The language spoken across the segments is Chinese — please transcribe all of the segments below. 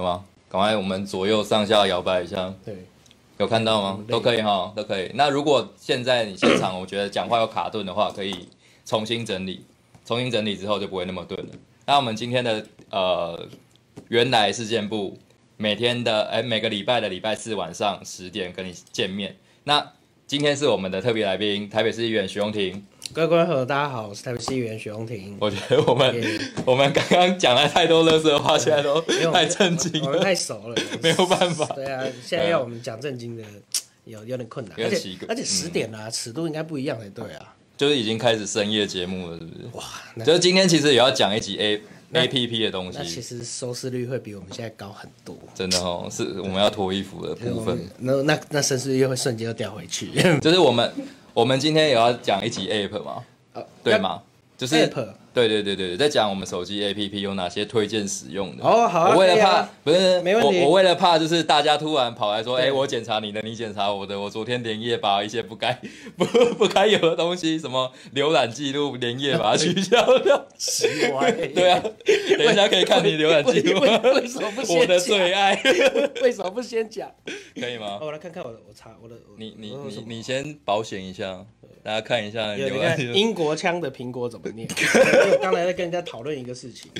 有吗？赶快我们左右上下摇摆一下，对，有看到吗？都可以哈，都可以。那如果现在你现场我觉得讲话有卡顿的话，可以重新整理，重新整理之后就不会那么顿了。那我们今天的呃原来事件部每天的哎每个礼拜的礼拜四晚上十点跟你见面。那今天是我们的特别来宾，台北市议员徐荣庭。各位观众大家好，我是台北市议员许宏庭。我觉得我们我们刚刚讲了太多乐色话，现在都 太震惊了，太熟了，没有办法。对啊，现在要我们讲正经的，有有点困难。而且而且十点啊，尺度应该不一样才对啊。就是已经开始深夜节目了，是不是？哇，就是今天其实也要讲一集 A A P P 的东西。那其实收视率会比我们现在高很多。真的哦，是我们要脱衣服的部分。那那那收视率会瞬间又掉回去。就是我们我们今天也要讲一集 App 嘛。对吗？就是。对对对对对，在讲我们手机 A P P 有哪些推荐使用的。哦，好啊，我为了怕不是没问题，我我为了怕就是大家突然跑来说，哎，我检查你的，你检查我的，我昨天连夜把一些不该 不不该有的东西，什么浏览记录连夜把它取消掉，奇怪，对啊，等一下可以看你浏览记录，为 什么不先我的最爱，为什么不先讲？可以吗？我来看看我的，我查我的，你你你你先保险一下。大家看一下，你看英国腔的苹果怎么念？刚才在跟人家讨论一个事情。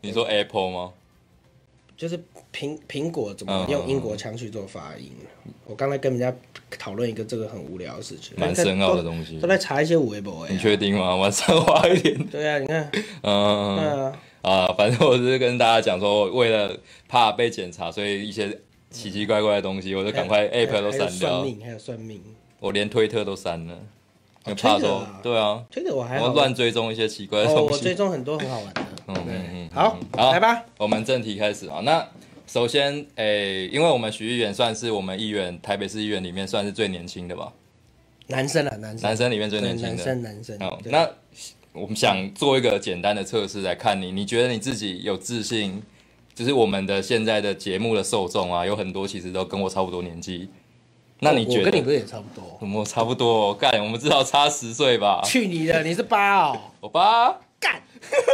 你说 Apple 吗？就是苹苹果怎么用英国腔去做发音？我刚才跟人家讨论一个这个很无聊的事情，蛮深奥的东西，都在查一些微博。你确定吗？晚上花一点。对啊，你看，嗯，啊啊，反正我是跟大家讲说，为了怕被检查，所以一些奇奇怪怪的东西，我就赶快 App 都删掉。算命还有算命。我连推特都删了，怕说对啊，推特我还我乱追踪一些奇怪的东西，我追踪很多很好玩的。嗯嗯嗯，好，好来吧，我们正题开始啊。那首先，诶，因为我们徐议员算是我们议员台北市议员里面算是最年轻的吧？男生啊，男生，男生里面最年轻的，男生男生。好，那我们想做一个简单的测试来看你，你觉得你自己有自信？就是我们的现在的节目的受众啊，有很多其实都跟我差不多年纪。那你觉得？我跟你不是也差不多？我们差不多，干，我们至少差十岁吧？去你的，你是八哦，我八，干，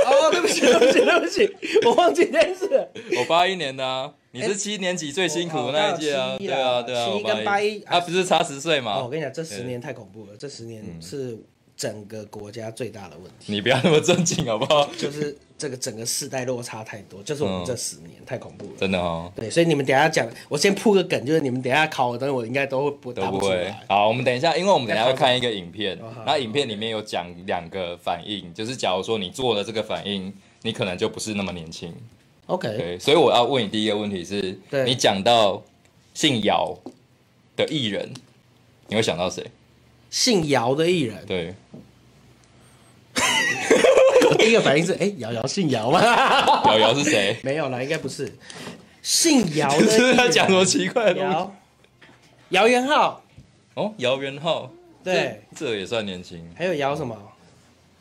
哦，对不起，对不起，对不起，我忘记这件事。我八一年的啊，你是七年级最辛苦的那一届啊，对啊，对啊，七跟八一，啊，不是差十岁吗？我跟你讲，这十年太恐怖了，这十年是。整个国家最大的问题，你不要那么正经好不好？就是这个整个世代落差太多，就是我们这十年太恐怖了，真的哦。对，所以你们等下讲，我先铺个梗，就是你们等下考我，等我应该都会不都不会。好，我们等一下，因为我们等下会看一个影片，那影片里面有讲两个反应，就是假如说你做了这个反应，你可能就不是那么年轻。OK，对，所以我要问你第一个问题是，你讲到姓姚的艺人，你会想到谁？姓姚的艺人，对。我第一个反应是，哎，姚姚姓姚吗？姚姚是谁？没有啦，应该不是。姓姚的，是他讲什么奇怪的姚？姚元浩。哦，姚元浩。对，这也算年轻。还有姚什么？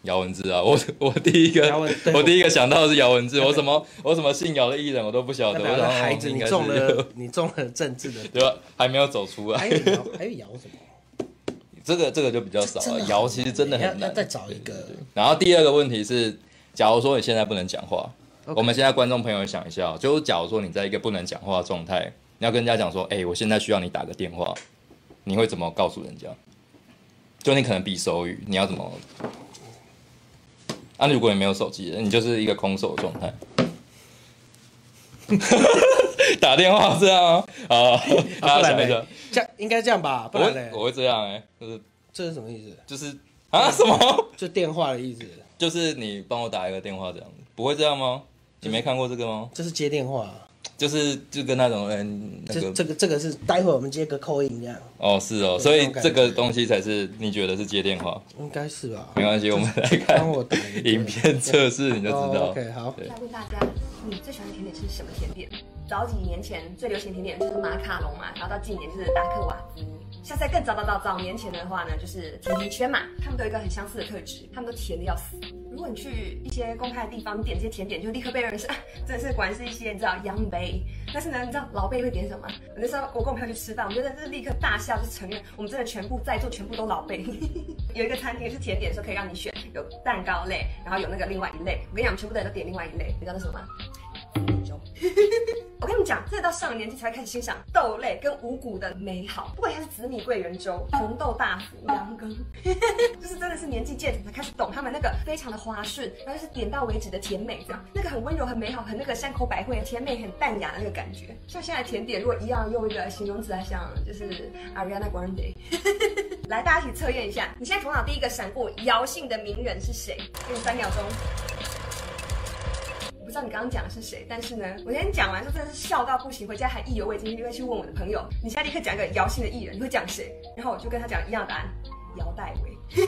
姚文志啊，我我第一个，我第一个想到的是姚文志。我什么我什么姓姚的艺人我都不晓得。我孩子，你中了，你中了政治的，对吧？还没有走出来。还有姚，还有姚什么？这个这个就比较少了，摇其实真的很难。再找一个。然后第二个问题是，假如说你现在不能讲话，我们现在观众朋友想一下，就假如说你在一个不能讲话的状态，你要跟人家讲说，哎，我现在需要你打个电话，你会怎么告诉人家？就你可能比手语，你要怎么？啊，如果你没有手机，你就是一个空手的状态。打电话这样啊？啊，大家想一下，这样应该这样吧？不然呢？我会这样哎，就是这是什么意思？就是啊什么？就电话的意思？就是你帮我打一个电话这样子，不会这样吗？你没看过这个吗？这是接电话，就是就跟那种嗯，这这个这个是待会我们接个扣音这样。哦，是哦，所以这个东西才是你觉得是接电话？应该是吧？没关系，我们来看影片测试，你就知道。OK，好。来问大家，你最喜欢的甜点是什么甜点？早几年前最流行甜点就是马卡龙嘛，然后到近年就是达克瓦兹。下在更早早早早年前的话呢，就是甜甜圈嘛，他们都有一个很相似的特质，他们都甜的要死。如果你去一些公开的地方，点这些甜点，就立刻被认识，真的是果然是一些你知道洋辈。但是呢，你知道老辈会点什么？那时候我跟我朋友去吃饭，我们真的是立刻大笑，就承认我们真的全部在座全部都老辈。有一个餐厅是甜点，说可以让你选，有蛋糕类，然后有那个另外一类。我跟你讲，全部的人都点另外一类，你知道那什么吗？我跟你们讲，真的到上了年纪才会开始欣赏豆类跟五谷的美好，不管它是紫米桂圆粥、红豆大福、羊羹，就是真的是年纪渐长才开始懂他们那个非常的滑顺，然后是点到为止的甜美，这样那个很温柔、很美好、很那个山口百惠、甜美、很淡雅的那个感觉。像现在甜点，如果一样用一个形容词来想，就是 Ariana Grande。来，大家一起测验一下，你现在头脑第一个闪过姚姓的名人是谁？给你三秒钟。我不知道你刚刚讲的是谁，但是呢，我今天讲完之后真的是笑到不行，回家还意犹未尽，就会去问我的朋友，你现在立刻讲一个姚姓的艺人，你会讲谁？然后我就跟他讲一样的答案，姚代伟。天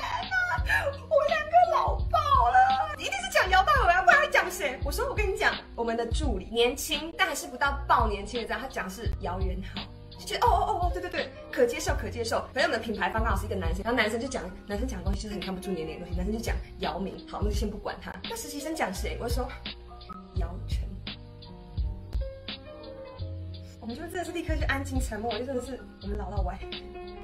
哪，我两个老爆了，一定是讲姚代伟啊，不然会讲谁？我说我跟你讲，我们的助理年轻，但还是不到爆年轻的这样，他讲是姚元浩。就觉得哦哦哦哦，对对对，可接受可接受。反正我们品牌方刚好是一个男生，然后男生就讲男生讲的东西就是很看不出年龄的东西，男生就讲姚明，好，那就先不管他。那实习生讲谁？我就说姚晨。我们就真的是立刻就安静沉默，就真的是我们老到歪。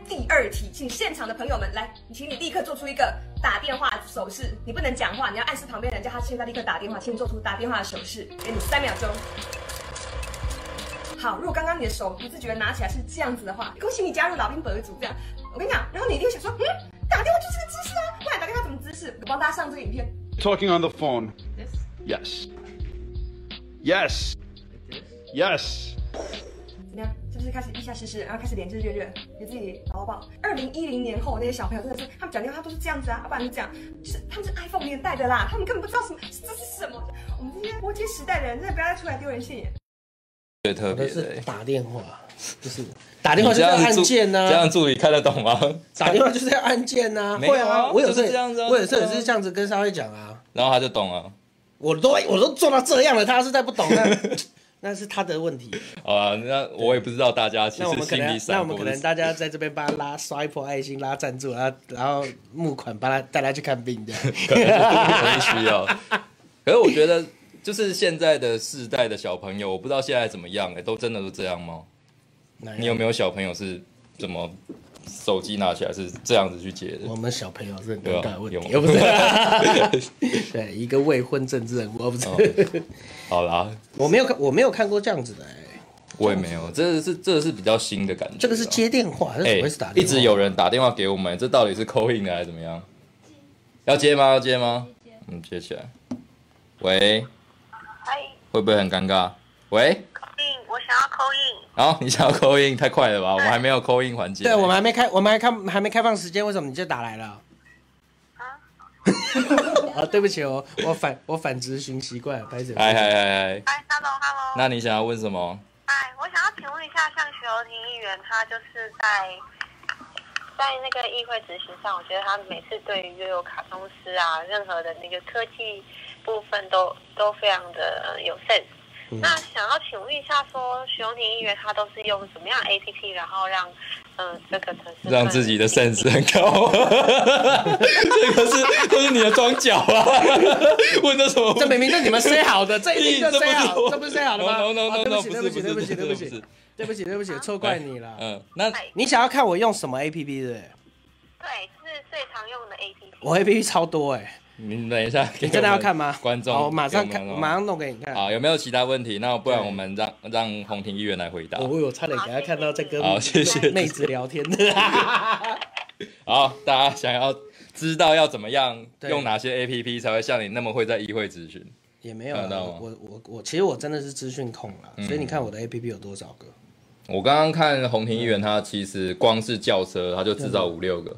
第二题，请现场的朋友们来，请你立刻做出一个打电话手势，你不能讲话，你要暗示旁边人，叫他现在立刻打电话，请你做出打电话的手势，给你三秒钟。好，如果刚刚你的手不自觉的拿起来是这样子的话，恭喜你加入老兵本组。这样，我跟你讲，然后你一定会想说，嗯，打电话就是个姿势啊，不然打电话怎么姿势？我帮大家上这个影片。Talking on the phone. Yes. Yes. Yes. 怎么样？是不是开始一下湿湿，然后开始脸就是热热，给自己熬爆？二零一零年后那些小朋友真的是，他们讲电话都是这样子啊，要不然就这样，就是他们是 iPhone 年代的啦，他们根本不知道什么这是什么。我们这些波接时代的人，真的不要再出来丢人现眼。最特别的欸。打电话，就是打电话就是要按键呐、这样助理看得懂吗？打电话就是要按键呐、会啊，我有时候就是这样子啊我有时候也是这样子跟沙慧讲啊，然后他就懂了。我都我都做到这样了，他是在不懂那 那是他的问题。好啊，那我也不知道大家其实心里闪我们可能大家在这边帮他拉刷一波爱心，拉赞助，然后然后募款帮他带他去看病这样。可能需要。可是我觉得，就是现在的世代的小朋友，我不知道现在怎么样哎、都真的都这样吗？你有没有小朋友是怎么手机拿起来是这样子去接的？我们小朋友是很对啊尴尬的问题，又不是？对，一个未婚政治人物，而不是。哦好啦，我没有看，我没有看过这样子的、欸，我也没有，这个是这个是比较新的感觉啊。这个是接电话，这怎哎、么会是打电话？一直有人打电话给我们，这到底是扣印的还是怎么样？要接吗？要接吗？嗯，接起来。喂，嗨，会不会很尴尬？喂，扣印，我想要扣印。好，你想要扣印太快了吧？我们还没有扣印环节。对，我们还没开，我们还开还没开放时间，为什么你就打来了？啊，对不起哦，我反我反执行习惯，拍手。嗨嗨嗨嗨，嗨，hello，hello。那你想要问什么？哎，我想要请问一下，像徐柔婷议员，他就是在在那个议会执行上，我觉得他每次对于悠游卡通师啊，任何的那个科技部分都都非常的呃有 sense。那想要请问一下说徐荣婷音乐它都是用什么样 APP，然后让嗯、呃这个城市让自己的 sense 很高，这个是这是你的装脚啊！问的什么？这明明是你们 say 好的，这一定就 say 是好，我这不是 say 好的吗？No, no, no, 啊 no, 对不起，对不起，对不起，对不起，对不起，对不起，错怪你了。嗯，那你想要看我用什么 APP 的对？对，是最常用的 APP。我 APP 超多哎，你等一下，你真的要看吗？观众，我马上看，马上弄给你看。好，有没有其他问题？那不然我们让让洪庭议员来回答。我有差点给他看到在跟好谢谢妹子聊天的。好，大家想要知道要怎么样用哪些 APP 才会像你那么会在议会咨询？也没有我我我其实我真的是资讯控啦，嗯所以你看我的 APP 有多少个？我刚刚看洪庭议员，他其实光是轿车他就制造五六个，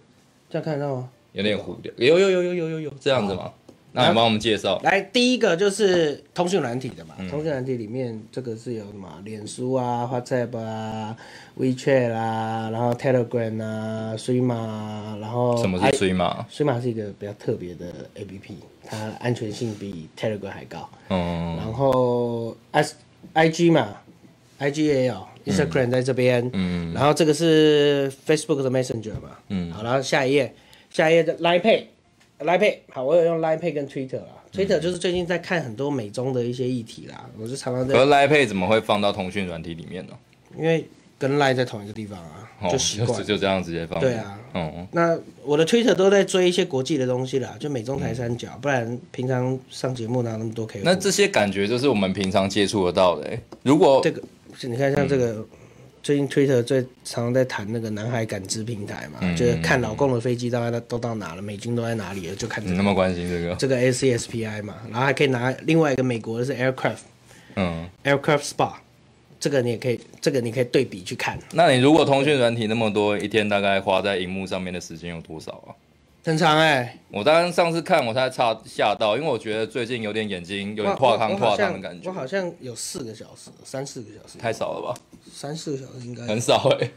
这样看得到吗？有点糊掉。有有有有有有有这样子吗？那你帮我们介绍。来，第一个就是通讯软体的嘛，通讯软体里面这个是有什么？脸书啊、WhatsApp 啊、WeChat 啦，然后 Telegram 啊、水马，然后什么是 I- 追马？水马是一个比较特别的 APP，它安全性比 Telegram 还高。嗯然后 S IG 嘛，IG 也有，Instagram 在这边，嗯然后这个是 Facebook 的 Messenger 嘛，嗯好，然后下一页，下一页的 Line Pay，Line Pay，好，我有用 Line Pay 跟 Twitter 啊，Twitter 嗯就是最近在看很多美中的一些议题啦，我就常常在可，是 Line Pay 怎么会放到通讯软体里面呢？因为跟 Line 在同一个地方啊，哦就习惯就。就这样直接放。对啊，嗯，那我的 Twitter 都在追一些国际的东西啦，就美中台三角，不然平常上节目哪有那么多可以？那这些感觉就是我们平常接触得到的、欸。如果这个，你看像这个，最近 Twitter 最常在谈那个南海感知平台嘛，嗯。就是看老公的飞机大概都到哪了，美军都在哪里了，就看這個你那么关心这个，这个 ACSPI 嘛，然后还可以拿另外一个美国的是 Aircraft 嗯，Aircraft Spa，这个你也可以，这个你可以对比去看，那你如果通讯软体那么多，一天大概花在荧幕上面的时间有多少啊？很长哎、我当然上次看我才差吓到，因为我觉得最近有点眼睛有点我破康破我好像汤的感觉。我，好像有四个小时，三四个小时，太少了吧？三四个小时应该。很少哎、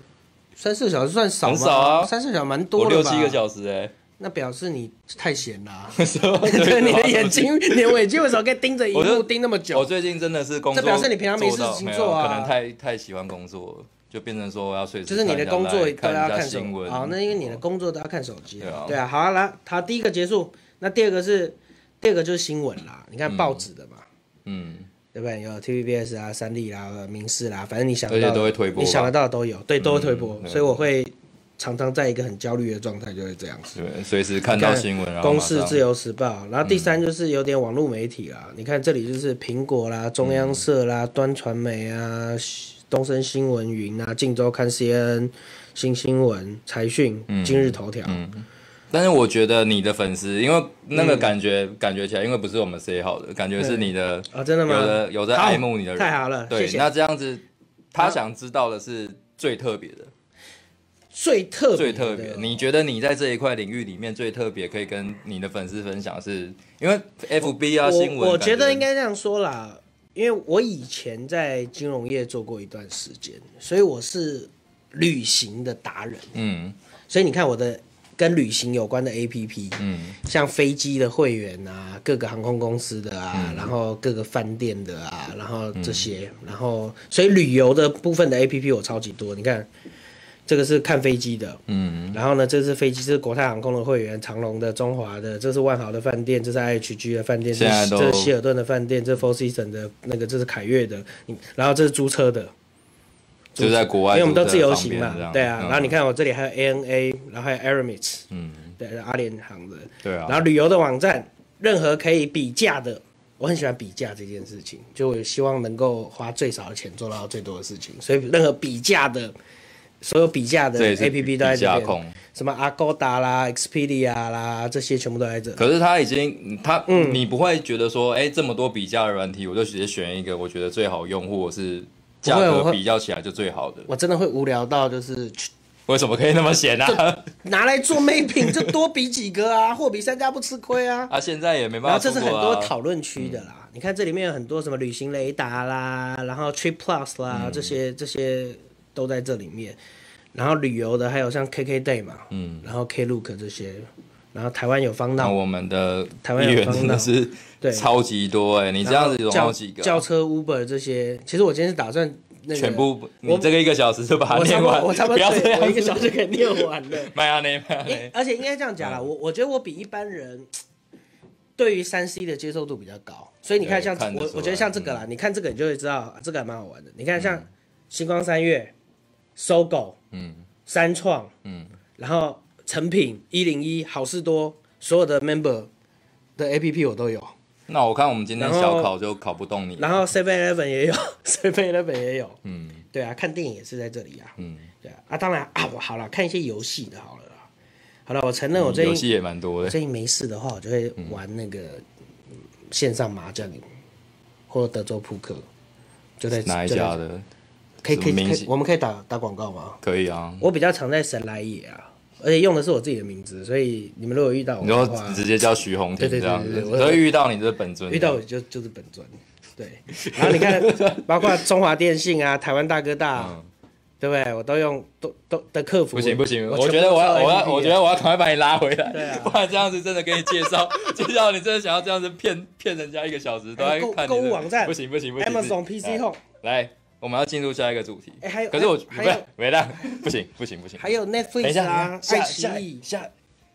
三四个小时算少吗？很少啊。三四个小时蛮多我了吧？六七个小时哎、那表示你太闲啦、是吧 对，你的眼睛，你的眼睛为什么可以盯着荧幕盯那么久？我最近真的是工作，这表示你平常没事情做啊。可能太太喜欢工作了，就变成说我要随时就是你的工作都要看新闻。好，那因为你的工作都要看手机对啊。对啊，好啊，来，好，第一个结束，那第二个是第二个就是新闻啦，你看报纸的嘛，嗯，对不对？有 TVBS 啊、三立啦、民视啦，反正你想到都会推播你想得到的都有，对，都会推播，对。所以我会常常在一个很焦虑的状态，就会这样子。对，随时看到新闻，然后公马上视、自由时报，然后第三就是有点网络媒体啦。你看这里就是苹果啦、中央社啦、端传媒啊、东森新闻云啊、镜周刊、CNN、新新闻、财讯、今日头条。但是我觉得你的粉丝，因为那嗯个感觉、感觉起来，因为不是我们 say 好的，感觉是你的啊，真的吗？有的有在好爱慕你的人，太好了，对，谢谢。那这样子，他想知道的是最特别的，最特别最特别。你觉得你在这一块领域里面最特别，可以跟你的粉丝分享是，因为 FB 啊新闻，我我觉得感应该这样说啦，因为我以前在金融业做过一段时间，所以我是旅行的达人。嗯所以你看我的跟旅行有关的 APP，嗯像飞机的会员啊，各个航空公司的啊，嗯然后各个饭店的啊，然后这些，然后所以旅游的部分的 APP 我超级多。你看，这个是看飞机的，嗯。然后呢，这是飞机，这是国泰航空的会员，长龙的、中华的，这是万豪的饭店，这是 IHG 的饭店，这是希尔顿的饭店，这是 Four Seasons 的那个，这是凯悦的，然后这是租车的，就在国外，因为我们都自由行嘛对啊，嗯。然后你看我这里还有 ANA，然后还有 Aramis，嗯，对，阿联航的，对啊，然后旅游的网站，任何可以比价的，我很喜欢比价这件事情，就我希望能够花最少的钱做到最多的事情，所以任何比价的，所有比价的 A P P 都在这边。什么 Agoda 啦、Expedia 啦，这些全部都在这。可是他已经，他、嗯你不会觉得说，哎、这么多比价的软体，我就直接选一个我觉得最好用，或者是价格比较起来就最好的。我真的会无聊到就是去为什么可以那么闲啊？拿来做 mapping，就多比几个啊，货比三家不吃亏啊。啊，现在也没然办法后这是很。多讨论区的啦，你看这里面有很多什么旅行雷达啦，然后 Trip Plus 啦，嗯这些这些都在这里面。然后旅游的还有像 KK Day 嘛，嗯，然后 Klook 这些，然后台湾有方闹，那我们的台湾有真的是对。超级多哎、你这样子有几个啊、轿车 Uber 这些，其实我今天是打算那个全部你这个一个小时就把它念完，我差不多不要一个小时可以念完了。麦阿内麦阿因内，而且应该这样讲啦，我我觉得我比一般人对于三 C 的接受度比较高，所以你看像我我觉得像这个啦，你看这个你就会知道啊这个还蛮好玩的。你看像星光三月、搜狗、嗯。三创，嗯，然后成品、一零一、好事多，所有的 member 的 APP 我都有，那我看我们今天小考就考不动你，然后 Seven Eleven 也有，Seven Eleven 也有，嗯。对啊，看电影也是在这里啊，嗯，对啊，啊当然啊，我好了，看一些游戏的好了啦，好了，我承认我最近游戏也蛮多的，最近没事的话，我就会玩那个嗯线上麻将，或者德州扑克，就在哪一家的？可以可以可以我们可以打打广告吗？可以啊，我比较常在神来也啊，而且用的是我自己的名字，所以你们如果遇到我你就，直接叫徐宏庭这样子，我所以遇到你就是本尊，遇到我就就是本尊，对。然后你看，包括中华电信啊、台湾大哥大，嗯。对不对？我都用都都的客服，不行不行，我我觉得我要我要我觉得得我要赶快把你拉回来，对啊。不然这样子真的给你介绍介绍，你真的想要这样子骗骗人家一个小时都在看你的购物网站不行不行不行 Amazon PC Home，来，我们要进入下一个主题。哎还有可是我不还有。是没啦，不行不行不行，还有 Netflix 下啊、下爱奇下艺，下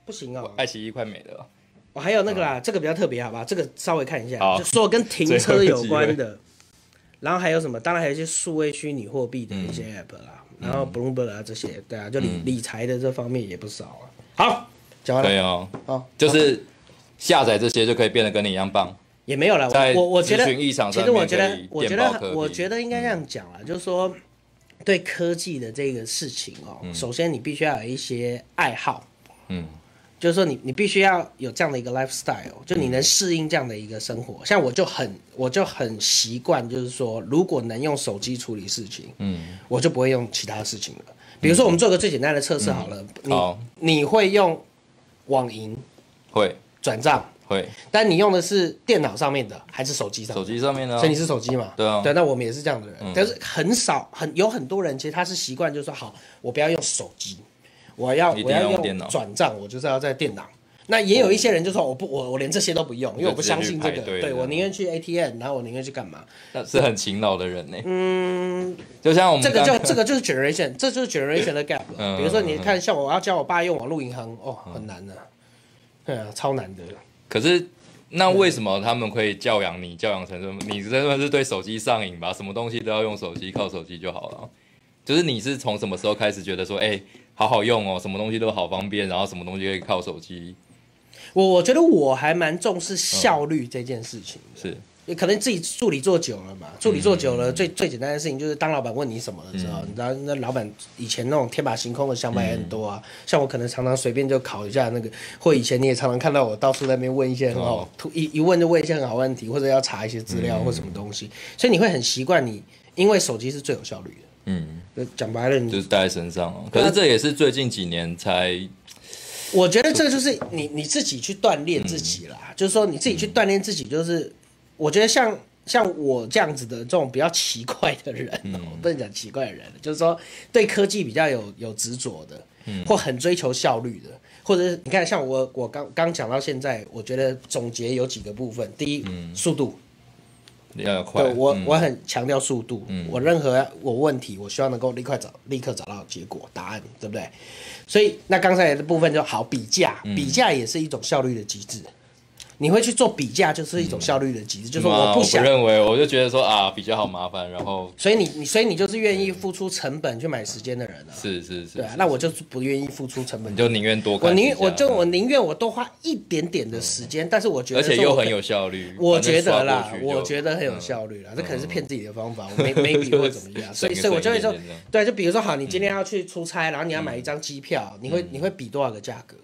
不行哦。爱奇艺快没了，我还有那个啦，这个比较特别，好吧？这个稍微看一下，就所有跟停车有关的，然后还有什么？当然还有一些数位虚拟货币的一些 app 啦，然后 Bloomberg 啊这些，对啊，就理、理财的这方面也不少啊。好，讲完了，可以哦，好，就是下载这些就可以变得跟你一样棒。也没有了。在我我觉得其实我觉得我觉得我觉得应该这样讲啊，就是说对科技的这个事情哦，首先你必须要有一些爱好。嗯，就是说你你必须要有这样的一个 lifestyle，就你能适应这样的一个生活。像我就很我就很习惯，就是说如果能用手机处理事情，嗯，我就不会用其他事情了。比如说我们做个最简单的测试好了，好你你会用网银会转账，会，但你用的是电脑上面的还是手机上手的？机上面呢？所以你是手机嘛？对啊对，那我们也是这样的人，嗯但是很少很有很多人其实他是习惯，就是说好，我不要用手机，我要我要用转账，我就是要在电脑。那也有一些人就说我不我我连这些都不用，因为我不相信这个，对我宁愿去 ATM，然后我宁愿去干嘛？那是很勤劳的人呢。嗯，就像我们这个就这个就是 generation，这就是 generation 的 gap 了。嗯比如说你看，像我要教我爸用网络银行，哦，很难的，对啊，超难的。可是，那为什么他们可以教养你，教养成什么？你真的是对手机上瘾吧？什么东西都要用手机，靠手机就好了。就是你是从什么时候开始觉得说，哎、好好用哦，什么东西都好方便，然后什么东西可以靠手机？我我觉得我还蛮重视效率这件事情。是，也可能自己助理做久了嘛，助理做久了，最最简单的事情就是当老板问你什么的时候，你知道那老板以前那种天马行空的想法也很多啊。像我可能常常随便就考一下那个，或以前你也常常看到我到处在那边问一些很好哦，一一问就问一些很好问题，或者要查一些资料或什么东西，所以你会很习惯你，因为手机是最有效率的。嗯，就讲白了，你就是带在身上哦。可是这也是最近几年才，我觉得这个就是你你自己去锻炼自己啦，就是说你自己去锻炼自己，就是我觉得像像我这样子的这种比较奇怪的人、哦，不能讲奇怪的人，就是说对科技比较有有执着的，嗯。或很追求效率的，或者是你看像我我刚刚讲到现在，我觉得总结有几个部分，第一，速度，要快。对我、嗯。我很强调速度，我任何我问题，我希望能够立刻找立刻找到结果答案，对不对？所以那刚才的部分就好比价，嗯。比价也是一种效率的机制。你会去做比价，就是一种效率的机制，就是我不想，认为，我就觉得说啊，比较好麻烦，然后所以你你所以你就是愿意付出成本去买时间的人啊，是是是，对啊，那我就是不愿意付出成本。你，就宁愿多我宁我就我宁愿我多花一点点的时间，但是我觉得而且又很有效率。我觉得啦我觉得很有效率啦，这可能是骗自己的方法，我没 没比或怎么样，所以所以我就会说对，就比如说好，你今天要去出差，然后你要买一张机票，你会你会比多少个价格？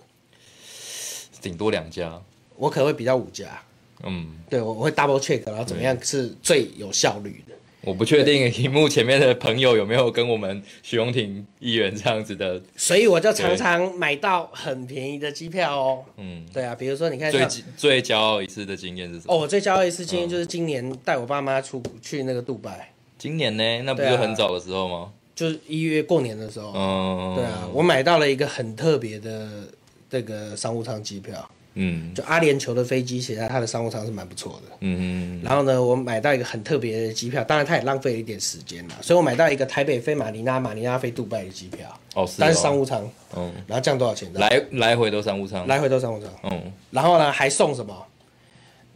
顶多两家，我可能会比较五家，嗯，对我我会 double check，然后怎么样是最有效率的。我不确定荧幕前面的朋友有没有跟我们许荣廷议员这样子的，所以我就常常买到很便宜的机票哦。嗯，对啊，比如说你看最最骄傲一次的经验是什么？哦，我最骄傲一次经验就是今年带我爸妈出去那个杜拜，今年呢？那不是很早的时候吗？就是一月过年的时候。嗯，对啊，我买到了一个很特别的这个商务舱机票，嗯。就阿联酋的飞机，其实它的商务舱是蛮不错的。嗯。嗯然后呢，我买到一个很特别的机票，当然它也浪费了一点时间啦，所以我买到一个台北飞马尼拉、马尼拉飞杜拜的机票，哦是哦，但是商务舱，嗯，然后这样多少钱？来来回都商务舱，来回都商务舱，嗯，然后呢还送什么？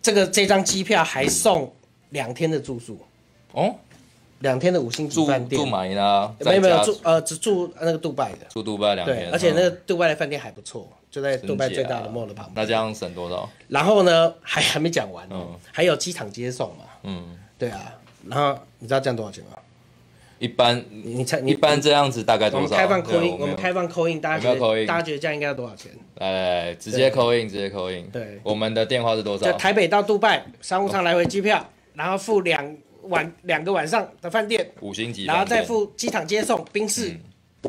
这个这张机票还送两天的住宿，哦，两天的五星级住饭店住，马尼拉，没有没有住呃只住那个杜拜的，住杜拜两对，天，而且那个嗯杜拜的饭店还不错，就在杜拜最大的 mall 的旁边。那这样省多少？然后呢，还还没讲完还有机场接送嘛，嗯，对啊。然后你知道这样多少钱吗？一般你你猜一般这样子大概多少？我们开放对 call in，我们开放 call in，大家觉得大家觉得这样应该要多少钱？来来来，直接扣印，直接扣印。对我们的电话是多就少？台北到杜拜商务舱来回机票，然后付两晚两个晚上的饭店，五星级，然后再。付机场接送宾士，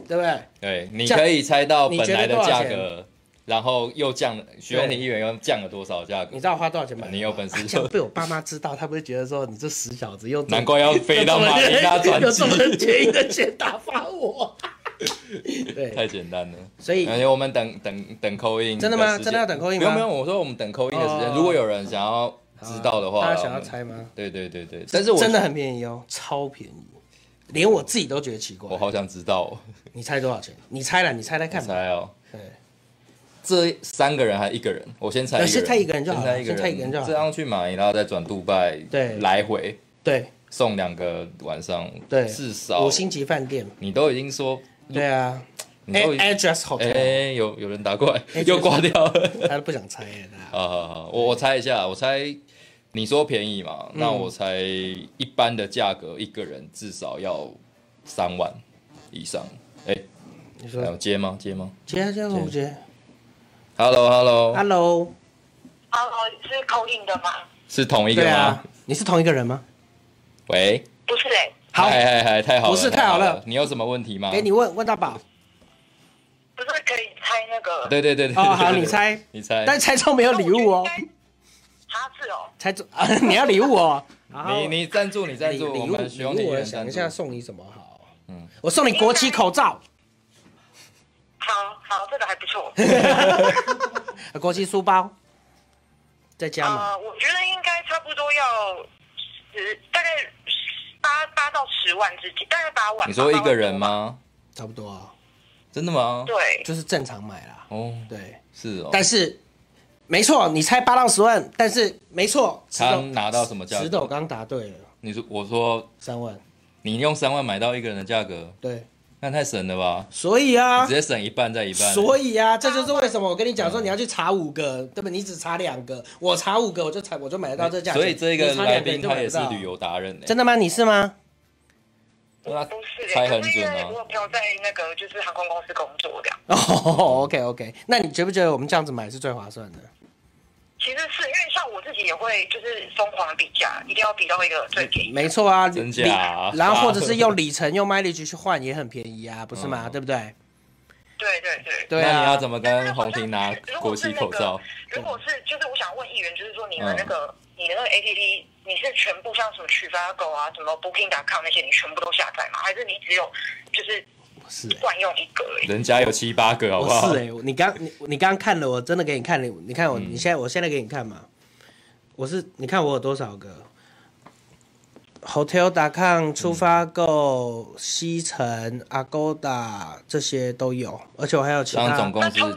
对不对？对，你可以猜到本来的价格，然后又降了，徐永庭议员又降了多少价格你？知道我花多少钱吗？你有本事就被我爸妈知道，他不会觉得说你这死小子又难怪要飞到马尼拉转机有这，么便宜的钱打发我。对，太简单了。所以而且我们等等等扣印，真的吗真的要等 call in 吗不用不用，我说我们等扣印的时间，哦如果有人想要知道的话，大家想要猜吗？对对对对，但是我真的很便宜哦，超便宜，连我自己都觉得奇怪我。好想知道哦，你猜多少钱？你猜了，你猜猜看吧。猜哦。对，这三个人还一个人？我先猜一个人，先猜一个人就好了先猜一个人就好了这样去马尼拉再转杜拜，对来回对，送两个晚上，对，至少五星级饭店。你都已经说，对啊，A 你都已 Address 哎、有有人打过来哎，又挂掉了。他都不想猜了。好好好，我我猜一下，我猜你说便宜嘛，嗯那我才一般的价格一个人至少要三万以上。哎、你说有说接吗？接吗接啊接啊，我接。？Hello Hello，Hello，Hello，是口音的吗？是同一个吗？你是同一个人吗？喂，不是哎、好，嗨嗨嗨，太好了，不是太好了你有什么问题吗？给你问问大宝。不是可以猜那个？对对对对。哦，好，对你，猜，你猜。但猜中没有礼物哦。他是哦，猜中啊，你要礼物哦。好你你赞助，你赞助，我礼礼物们使用礼物，我想一下。送你什么好？嗯嗯，我送你国旗口罩，好好，这个还不错。国旗书包，再加嘛。呃，我觉得应该差不多要十，大概八八到十万之间，大概八万。你说一个人吗？差不多啊，真的吗？对，就是正常买啦。哦，对，是哦。但是没错，你猜八到十万，但是没错，石他头拿到什么价格？石头刚答对了，你说我说三万。你用三万买到一个人的价格，对，那太省了吧？所以啊直，接省一半再一半。所以啊，这就是为什么我跟你讲说你要去查五个，对不？你只查两个，我查五个我就查我就买得到这价格。所以这个来宾他也是旅游达人呢。真的吗？你是吗？他不是、猜欸，可是因很准啊为我有朋友在那个就是航空公司工作这样。哦，OK OK，那你觉不觉得我们这样子买是最划算的？其实是因为像我自己也会就是疯狂的比价，一定要比到一个最便宜。没错啊，真里假然后或者是 用里程、用 mileage 去换也很便宜啊，不是吗？嗯对不对？对对对。对那你要啊，怎么跟红婷拿国旗口罩？如果是就是我想问议员，就是说你的那个、你的那个 APP，你是全部像什么取发狗啊、什么 Booking.com 那些，你全部都下载吗？还是你只有就是不是欸惯用一个？人家有七八个，好不我好？是哎、你刚你你刚看了，我真的给你看了，你看我，嗯你现在我现在给你看嘛，我是你看我有多少个？Hotel.com 出发购、西城、Agoda 这些都有，而且我还有其他。共是几个？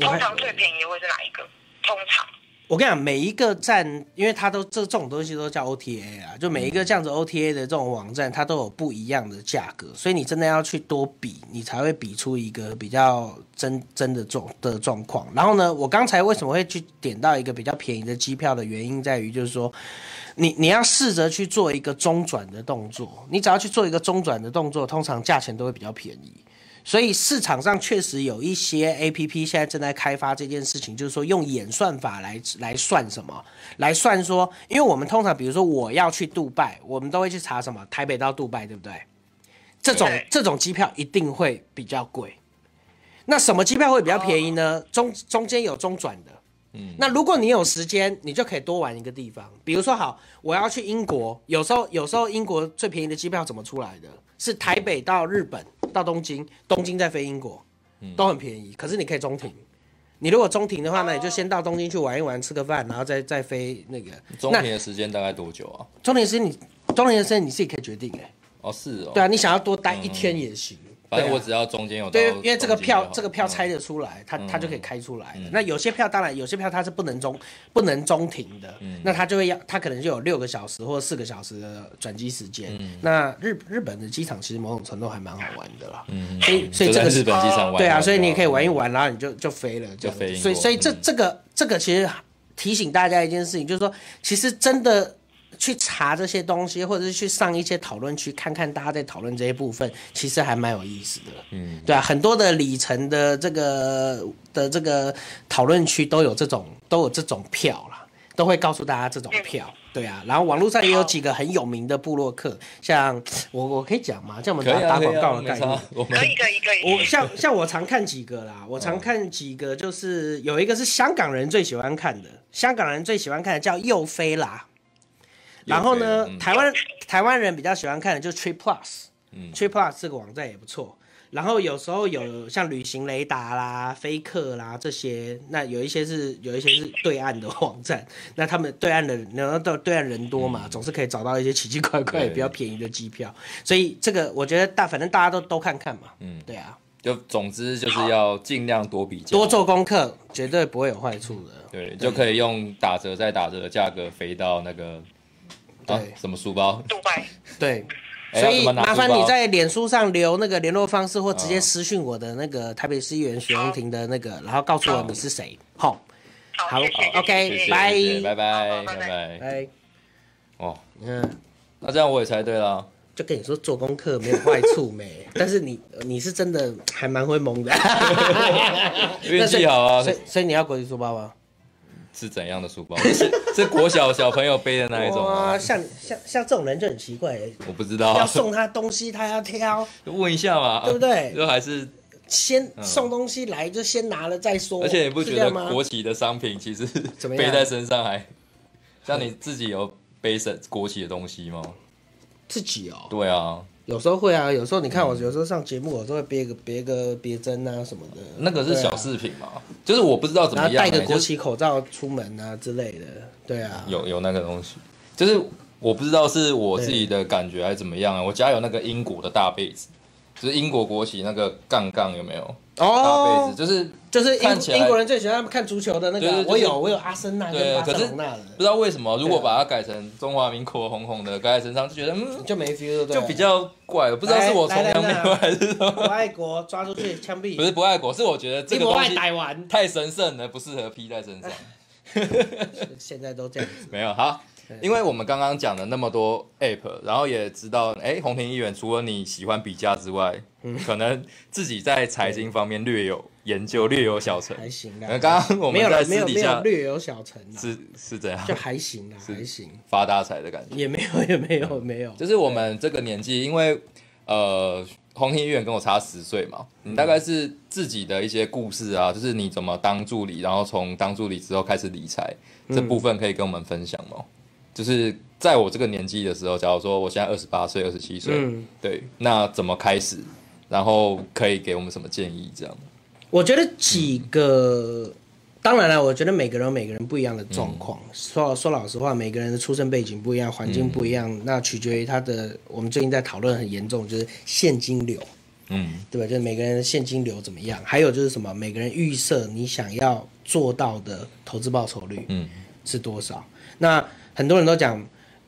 通常最便宜的会是哪一个？通常我跟你讲，每一个站，因为它都这这种东西都叫 OTA 啊，就每一个这样子 OTA 的这种网站，它都有不一样的价格，所以你真的要去多比，你才会比出一个比较真真的状的状况。然后呢，我刚才为什么会去点到一个比较便宜的机票的原因，在于就是说，你你要试着去做一个中转的动作，你只要去做一个中转的动作，通常价钱都会比较便宜。所以市场上确实有一些 A P P 现在正在开发这件事情，就是说用演算法来来算什么，来算说，因为我们通常比如说我要去杜拜，我们都会去查什么台北到杜拜，对不对？这种这种机票一定会比较贵。那什么机票会比较便宜呢？中中间有中转的。嗯那如果你有时间，你就可以多玩一个地方。比如说，好，我要去英国，有时候有时候英国最便宜的机票怎么出来的？是台北到日本到东京，东京再飞英国，都很便宜。可是你可以中停。你如果中停的话呢，你就先到东京去玩一玩，吃个饭，然后再再飞那个。中停的时间大概多久啊？中停时间你中停的时间你自己可以决定哎、哦，是哦。对啊，你想要多待一天也行。对啊反正我只要中间有到对，因为这个票这个票拆嗯得出来，它嗯它就可以开出来的。那有些票当然有些票它是不能中不能中停的，嗯那它就会要它可能就有六个小时或者四个小时的转机时间。嗯那日日本的机场其实某种程度还蛮好玩的啦。嗯，所以所以这个日本机场玩。对啊，所以你也可以玩一嗯。玩，然后你就就飞了，就飞所以所以这嗯这个这个其实提醒大家一件事情，就是说，其实真的去查这些东西，或者是去上一些讨论区看看大家在讨论这些部分，其实还蛮有意思的。嗯，对啊，很多的里程的这个的这个讨论区都有这种都有这种票啦，都会告诉大家这种票。对啊，然后网络上也有几个很有名的部落客，像我我可以讲吗？像我们打打广告的概念可以可以可以。我像像我常看几个啦，我常看几个，就是有一个是香港人最喜欢看的，香港人最喜欢看的叫右飞啦。然后呢，嗯台湾台湾人比较喜欢看的就是 Trip Plus，嗯 Trip Plus 这个网站也不错。然后有时候有像旅行雷达啦、飞客啦这些，那有一些是有一些是对岸的网站，那他们对岸的人，然后到对岸人多嘛，总是可以找到一些奇奇怪怪、比较便宜的机票。所以这个我觉得大，反正大家都都看看嘛。嗯对啊。就总之就是要尽量多比较，多做功课，绝对不会有坏处的。对，就可以用打折再打折的价格飞到那个啊对，什么书包？杜拜。对，哎所以麻烦你在脸书上留那个联络方式，或直接私讯我的那个台北市议员许荣庭的那个，然后告诉我你是谁。好，好，，OK，拜。拜拜拜拜。拜。哦，嗯，那这样我也猜对了。就跟你说做功课没有坏处没，但是你你是真的还蛮会蒙的，运气好啊。所以所以你要国际书包吗？是怎样的书包？是是国小小朋友背的那一种哇，吗？像像像这种人就很奇怪，我不知道要，送他东西他要挑，问一下嘛，对不对就还是，先送东西来就先拿了再说。而且你不觉得国企的商品其实 怎么样背在身上还，像你自己有背身国企的东西吗？自己哦？对啊，有时候会啊，有时候你看我有时候上节目，有时候会别个别个别针啊什么的，那个是小饰品嘛，就是我不知道怎么样、戴个国旗口罩出门啊之类的，对啊，有有那个东西，就是我不知道是我自己的感觉还是怎么样啊。我家有那个英国的大被子，就是英国国旗那个杠杠有没有？哦。子，就是就是看起来英英国人最喜欢看足球的那个我有我有阿森纳跟对，巴塞可是不知道为什么，如果把它改成中华民国红红的盖在身上，就觉得嗯，就没 feel，对。不对就比较怪。我不知道是我崇洋媚外还是什不么，爱国抓出去枪毙，不是不爱国，是我觉得这个东西太神圣了，不适合披在身上。现在都这样子，没有好，因为我们刚刚讲了那么多 app，然后也知道，哎，红庭议员除了你喜欢比价之外，嗯。可能自己在财经方面略有研究，略有小成。还行啦。呃，刚刚我们在没有没有私底下略有小成啦，是是怎样？就还行啦，还行，发大财的感觉？也没有也没有没有，就是我们这个年纪，因为呃，红庭议员跟我差十岁嘛，你大概是自己的一些故事啊，就是你怎么当助理，然后从当助理之后开始理财，这部分可以跟我们分享吗？就是在我这个年纪的时候，假如说我现在二十八岁、二十七岁，嗯对，那怎么开始？然后可以给我们什么建议？这样，我觉得几个，当然了，我觉得每个人有每个人不一样的状况。嗯说说老实话，每个人的出生背景不一样，环境不一样，那取决于他的。我们最近在讨论很严重，就是现金流，嗯对吧？就是每个人的现金流怎么样，还有就是什么，每个人预设你想要做到的投资报酬率嗯是多少。那很多人都讲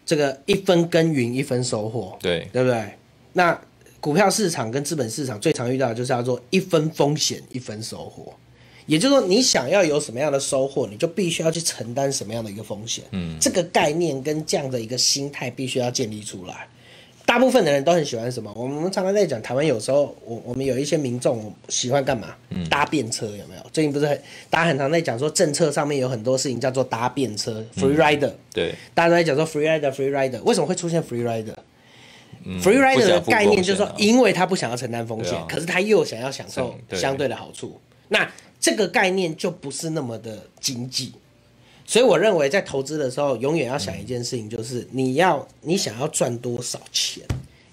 这个一分耕耘一分收获，对，对不对？那股票市场跟资本市场最常遇到的就是要做一分风险一分收获，也就是说，你想要有什么样的收获，你就必须要去承担什么样的一个风险。嗯这个概念跟这样的一个心态必须要建立出来。大部分的人都很喜欢什么？我们常常在讲台湾，有时候我我们有一些民众喜欢干嘛？搭便车有没有？最近不是很大家很常在讲说政策上面有很多事情叫做搭便车 （free rider），、对，大家都在讲说 free rider free rider，为什么会出现 free rider？嗯 free rider 的概念就是说因为他不想要承担风险，可是他又想要享受相对的好处，那这个概念就不是那么的经济。所以我认为在投资的时候，永远要想一件事情，就是你要你想要赚多少钱，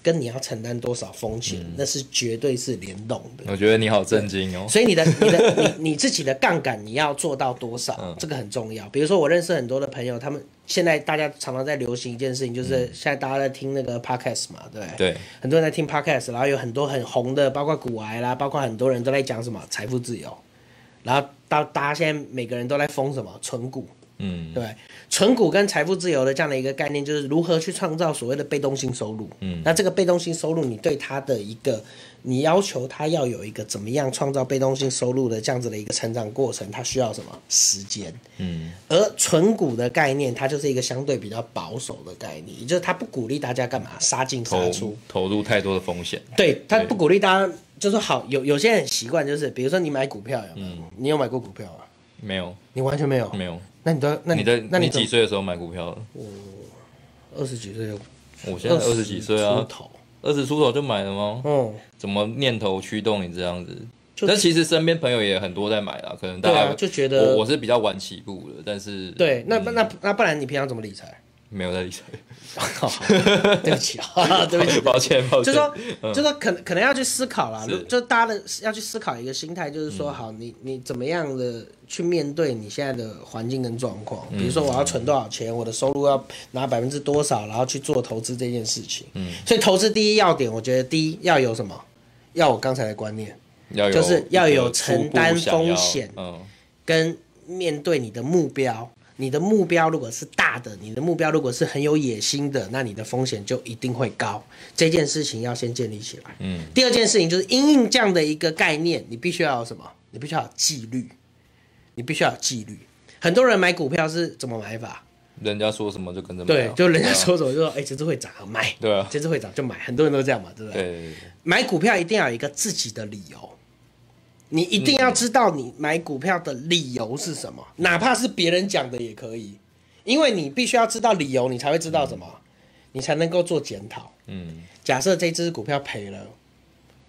跟你要承担多少风险，嗯那是绝对是联动的。我觉得你好震惊哦。所以你的、你的、你你自己的杠杆你要做到多少，嗯这个很重要。比如说，我认识很多的朋友，他们现在大家常常在流行一件事情，就是现在大家在听那个 podcast 嘛，对不对？对，很多人在听 podcast，然后有很多很红的，包括股癌啦，包括很多人都在讲什么财富自由，然后到大家现在每个人都在封什么存股，嗯对，存股跟财富自由的这样的一个概念，就是如何去创造所谓的被动性收入。嗯那这个被动性收入，你对它的一个，你要求它要有一个怎么样创造被动性收入的这样子的一个成长过程，它需要什么时间？嗯而存股的概念，它就是一个相对比较保守的概念，也就是它不鼓励大家干嘛杀进杀投出。投入太多的风险。对，它不鼓励大家，就是好有有些人很习惯，就是比如说你买股票有没有？嗯你有买过股票啊？没有你完全没有？没有，那你都那你的那怎么几岁的时候买股票我？二十几岁就我现在二十几岁啊二十出头就买了吗？嗯，怎么念头驱动你这样子？就但其实身边朋友也很多在买啦，可能大家就觉得我我是比较晚起步的，但是对，那嗯那那不然你平常怎么理财？没有在理财，好 对不起啊，对不起，抱歉抱歉。就说，就说可能可能要去思考啦，是就大家的要去思考一个心态，就是说，好，你你怎么样的去面对你现在的环境跟状况？比如说，我要存多少钱，我的收入要拿百分之多少，然后去做投资这件事情。嗯，所以投资第一要点，我觉得第一要有什么？要我刚才的观念，要有就是要有承担风险嗯跟面对你的目标，你的目标如果是大的，你的目标如果是很有野心的，那你的风险就一定会高。这件事情要先建立起来。嗯，第二件事情就是因应这样的一个概念，你必须要有什么？你必须要有纪律，你必须要有纪律。很多人买股票是怎么买法？人家说什么就跟着买对啊，，就人家说什么就说，哎、这次会涨买，对啊。这次会涨就买，很多人都这样嘛，对不对？买股票一定要有一个自己的理由，你一定要知道你买股票的理由是什么，哪怕是别人讲的也可以，因为你必须要知道理由，你才会知道什么，你才能够做检讨。嗯，假设这只股票赔了，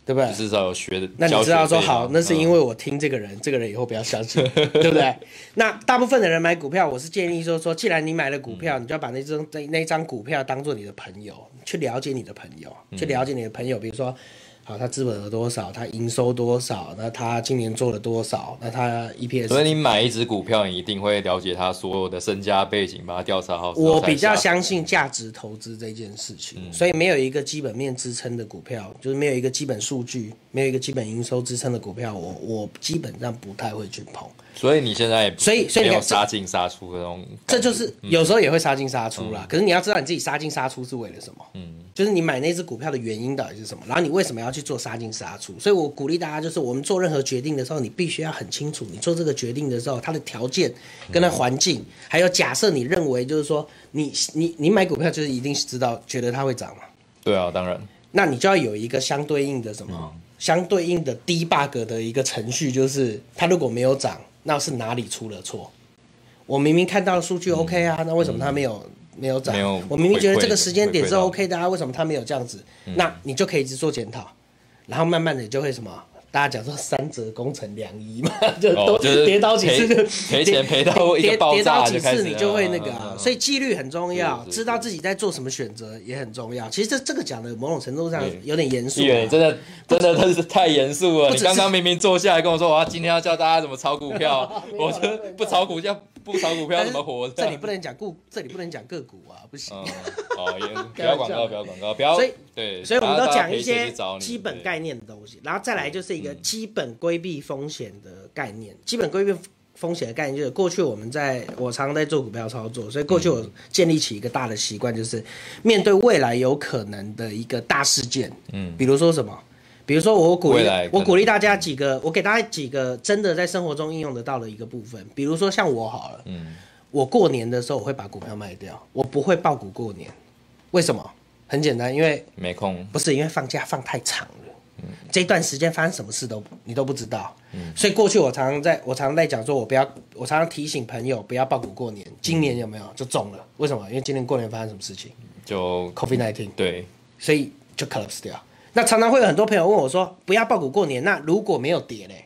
对不对？至少有学的。那你知道说好，那是因为为我听这个人，这个人以后不要相信，对不对？那大部分的人买股票，我是建议说说，既然你买了股票，你就要把那张那那张股票当做你的朋友，去了解你的朋友，去了解你的朋友，比如说。好，它资本额多少？它营收多少？那它今年做了多少？那它 EPS？所以你买一只股票，你一定会了解它所有的身家背景，把它调查好。我比较相信价值投资这件事情，嗯所以没有一个基本面支撑的股票，就是没有一个基本数据，没有一个基本营收支撑的股票，我我基本上不太会去碰。所以你现在也所以所以你没有看杀进杀出的那种，这就是有时候也会杀进杀出啦。可是你要知道你自己杀进杀出是为了什么？嗯，就是你买那只股票的原因到底是什么，然后你为什么要去做杀进杀出？所以我鼓励大家，就是我们做任何决定的时候，你必须要很清楚，你做这个决定的时候，它的条件跟它环境，还有假设你认为就是说你你你买股票就是一定是知道觉得它会涨嘛，对啊，当然，那你就要有一个相对应的什么？相对应的低 bug 的一个程序，就是它如果没有涨，那是哪里出了错？我明明看到数据 OK 啊，那为什么它没有、没有涨有？我明明觉得这个时间点是 OK 的啊，为什么它没有这样子？那你就可以一直做检讨，然后慢慢的就会什么？大家讲说三折功成良医嘛，就都跌倒几次就赔赔钱赔到一个跌爆跌倒几次你就会那个啊，嗯所以纪律很重要，知道自己在做什么选择也很重要。其实这这个讲的某种程度上有点严肃啊，议员，你真的真的真是太严肃了。你刚刚明明坐下来跟我说，我要今天要教大家怎么炒股票，我啦说不炒股票不炒股票怎么活？这里不能讲股，这里不能讲个股啊，不行。嗯，哦，也不要广告，不要广告，不要。所以对，所以我们都讲一些基本概念的东西，然后再来就是一嗯个基本规避风险的概念。基本规避风险的概念就是，过去我们在我常常在做股票操作，所以过去我建立起一个大的习惯，就是面对未来有可能的一个大事件，嗯，比如说什么。比如说，我鼓励我鼓励大家几个，我给大家几个真的在生活中应用得到的一个部分。比如说像我好了，嗯，我过年的时候我会把股票卖掉，我不会爆股过年。为什么？很简单，因为没空。不是因为放假放太长了，这段时间发生什么事都你都不知道，嗯所以过去我常常在我常常在讲说，我不要，我常常提醒朋友不要爆股过年。今年有没有就中了？为什么？因为今年过年发生什么事情就？COVID nineteen，对，所以就 collapse 掉。那常常会有很多朋友问我说，不要爆股过年，那如果没有跌嘞？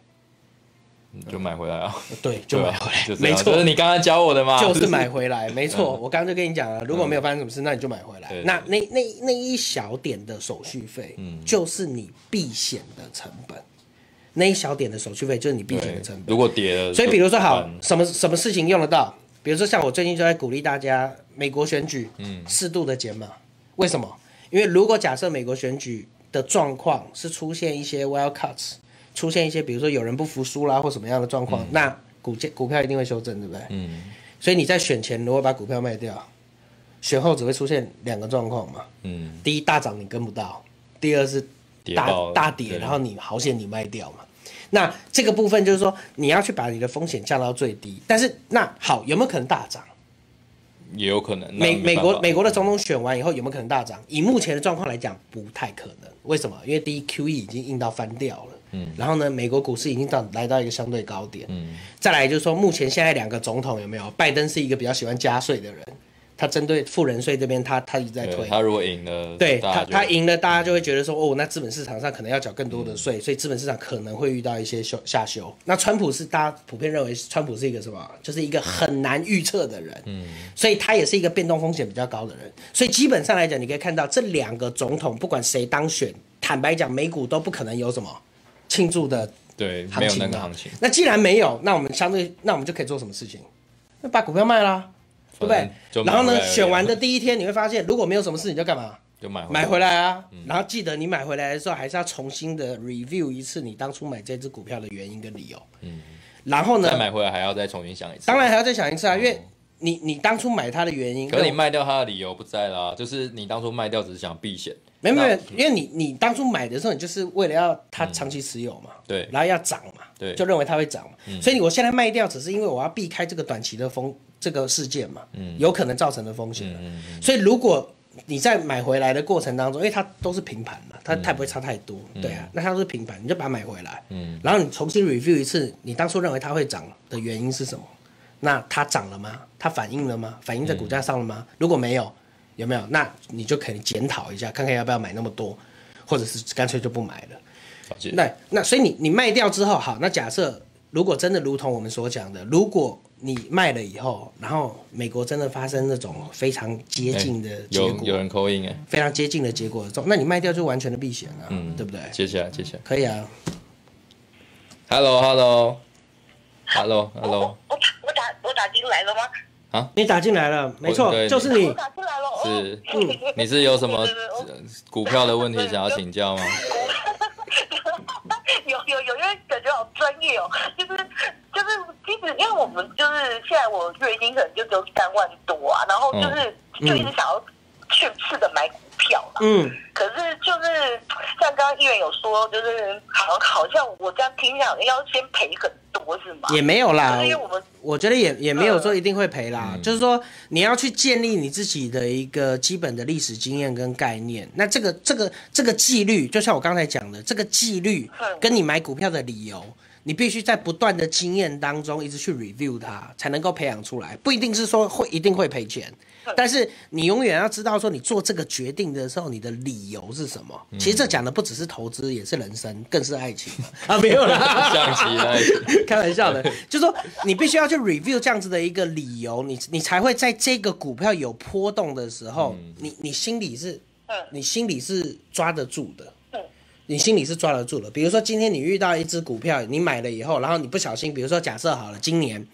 就买回来啊，对，就买回来，没错，就是你刚刚教我的嘛，就是买回来，没错。我刚刚就跟你讲了，如果没有发生什么事，那你就买回来。对那那那那一小点的手续费，嗯就是你避险的成本。那一小点的手续费就是你避险的成本。如果跌了，所以比如说好嗯，什么什么事情用得到？比如说像我最近就在鼓励大家，美国选举，嗯适度的减码。为什么？因为如果假设美国选举的状况是出现一些 wild cuts，出现一些比如说有人不服输啦或什么样的状况，那股价股票一定会修正，对不对？嗯所以你在选前如果把股票卖掉，选后只会出现两个状况嘛。嗯，第一大涨你跟不到，第二是大大跌，然后你好险你卖掉嘛。那这个部分就是说你要去把你的风险降到最低，但是那好有没有可能大涨？也有可能。美美国美国的总统选完以后有没有可能大涨？以目前的状况来讲，不太可能。为什么？因为第一 QE 已经硬到翻掉了，嗯，然后呢，美国股市已经到来到一个相对高点，嗯，再来就是说，目前现在两个总统有没有？拜登是一个比较喜欢加税的人，他针对富人税这边他他一直在推，他如果赢了，对他，他赢了，大家就会觉得说，哦，那资本市场上可能要缴更多的税，所以资本市场可能会遇到一些修下修。那川普是大家普遍认为，川普是一个什么？就是一个很难预测的人，嗯，所以他也是一个变动风险比较高的人。所以基本上来讲，你可以看到这两个总统，不管谁当选，坦白讲，美股都不可能有什么庆祝的对没有行情嘛那个行情，那既然没有，那我们相对，那我们就可以做什么事情？那把股票卖啦，对不对？然后呢，选完的第一天，你会发现，如果没有什么事，你就干嘛？就买买回来啊，嗯。然后记得你买回来的时候，还是要重新的 review 一次你当初买这只股票的原因跟理由。嗯，然后呢再，买回来还要再重新想一次。当然还要再想一次啊，因为你你当初买它的原因，可是你卖掉它的理由不在啦，就是你当初卖掉只是想避险，没有没有，因为你你当初买的时候，你就是为了要它长期持有嘛，对。然后要涨嘛，对。就认为它会涨嘛，所以我现在卖掉只是因为我要避开这个短期的风这个事件嘛，有可能造成的风险嗯，所以如果你在买回来的过程当中，因为它都是平盘嘛，它它不会差太多，对啊，那它都是平盘，你就把它买回来，嗯然后你重新 review 一次，你当初认为它会涨的原因是什么？那它涨了吗？它反应了吗？反映在股价上了吗？如果没有，有没有？那你就可以检讨一下，看看要不要买那么多，或者是干脆就不买了。那那所以你你卖掉之后，好，那假设如果真的如同我们所讲的，如果你卖了以后，然后美国真的发生那种非常接近的结果，有有人扣印哎，非常接近的结果的时候，那你卖掉就完全的避险了、嗯对不对？接下来接下来可以啊，，Hello Hello Hello Hello，我打我打我打进来了吗？啊你打进来了，没错，就是你我。打进来了。哦是你是有什么股票的问题想要请教吗？有 有有，因为感觉好专业哦，就是就是，其实因为我们就是现在我月薪可能就只有三万多啊，然后就是、就一直想要去次的买股票嘛，嗯，可是就是像刚刚议员有说，就是好好像我这样听下来要先赔很多是吗？也没有啦就是因为我们我觉得也也没有说一定会赔啦，嗯就是说你要去建立你自己的一个基本的历史经验跟概念。那这个这个这个纪律，就像我刚才讲的，这个纪律嗯跟你买股票的理由，你必须在不断的经验当中一直去 review 它，才能够培养出来。不一定是说会一定会赔钱。但是你永远要知道，说你做这个决定的时候，你的理由是什么？其实这讲的不只是投资，也是人生，更是爱情 啊，没有啦，开玩笑的，就是说你必须要去 review 这样子的一个理由，你你才会在这个股票有波动的时候，你你心里是，你心里是抓得住的。你心里是抓得住的。比如说今天你遇到一只股票，你买了以后，然后你不小心，比如说假设好了，今年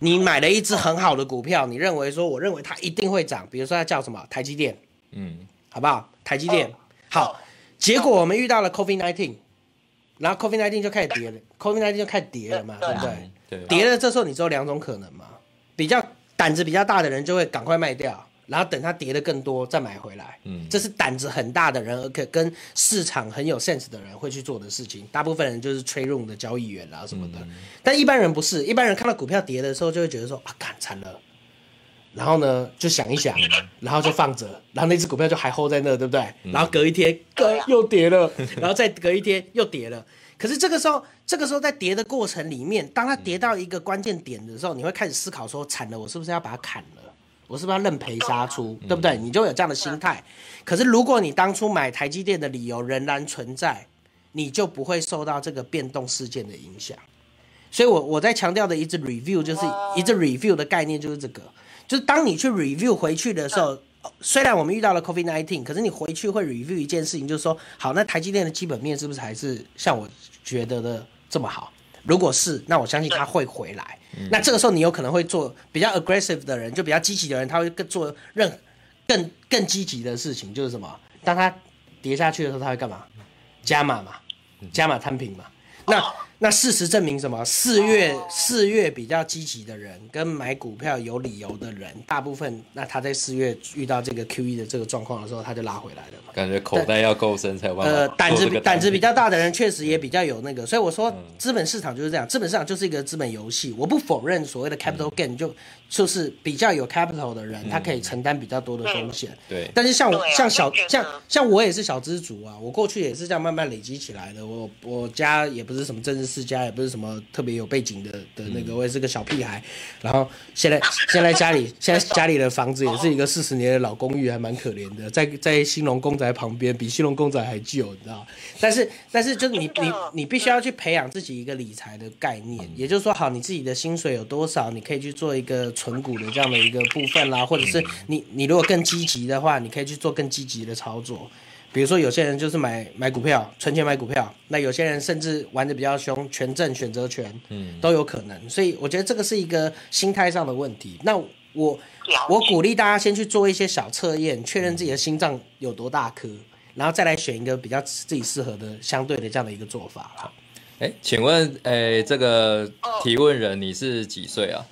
你买了一只很好的股票，你认为说，我认为它一定会涨，比如说它叫什么台积电，嗯，好不好？台积电，好，结果我们遇到了 COVID nineteen，然后 COVID nineteen 就开始跌了，COVID nineteen 就开始跌了嘛，对不对？对，跌了，这时候你只有两种可能嘛，比较胆子比较大的人就会赶快卖掉，然后等它跌的更多再买回来。嗯这是胆子很大的人，而且跟市场很有 sense 的人会去做的事情。大部分人就是 trade room 的交易员啦什么的，但一般人不是，一般人看到股票跌的时候就会觉得说啊，干惨了。然后呢，就想一想，然后就放着，然后那只股票就还 hold 在那，对不对？然后隔一天，隔又跌了，然后再隔一天又跌了。可是这个时候，这个时候在跌的过程里面，当它跌到一个关键点的时候，你会开始思考说：惨了，我是不是要把它砍了？我是不是要认赔杀出？对不对？你就会有这样的心态。可是如果你当初买台积电的理由仍然存在，你就不会受到这个变动事件的影响。所以我我在强调的一直 review 就是一直 review 的概念就是这个，就是当你去 review 回去的时候，虽然我们遇到了 COVID nineteen，可是你回去会 review 一件事情，就是说，好，那台积电的基本面是不是还是像我觉得的这么好？如果是，那我相信它会回来。那这个时候你有可能会做比较 aggressive 的人，就比较积极的人，他会更做任更更积极的事情，就是什么？当他跌下去的时候，他会干嘛？加码嘛，加码摊平嘛。那那事实证明什么？四月四月比较积极的人，跟买股票有理由的人，大部分那他在四月遇到这个 Q E 的这个状况的时候，他就拉回来了嘛。感觉口袋要够深才有办法呃，胆子胆子比较大的人确实也比较有那个，所以我说嗯资本市场就是这样，资本市场就是一个资本游戏。我不否认所谓的 capital 嗯 gain 就就是比较有 capital 的人，他可以承担比较多的风险。对但是像我啊像小像像我也是小资族啊，我过去也是这样慢慢累积起来的。我我家也不是什么政治世家，也不是什么特别有背景的的那嗯个，我也是个小屁孩。然后现在现在家里现在家里的房子也是一个四十年的老公寓，还蛮可怜的，在在兴隆公宅旁边，比兴隆公宅还旧，你知道？但是但是就是你你你必须要去培养自己一个理财的概念，也就是说，好，你自己的薪水有多少，你可以去做一个存股的这样的一个部分啦，或者是你你如果更积极的话，你可以去做更积极的操作。比如说，有些人就是买买股票，存钱买股票；那有些人甚至玩的比较凶，权证、选择权，嗯，都有可能。所以我觉得这个是一个心态上的问题。那我我鼓励大家先去做一些小测验，确认自己的心脏有多大颗，然后再来选一个比较自己适合的相对的这样的一个做法啦。哎，请问，哎，这个提问人你是几岁啊？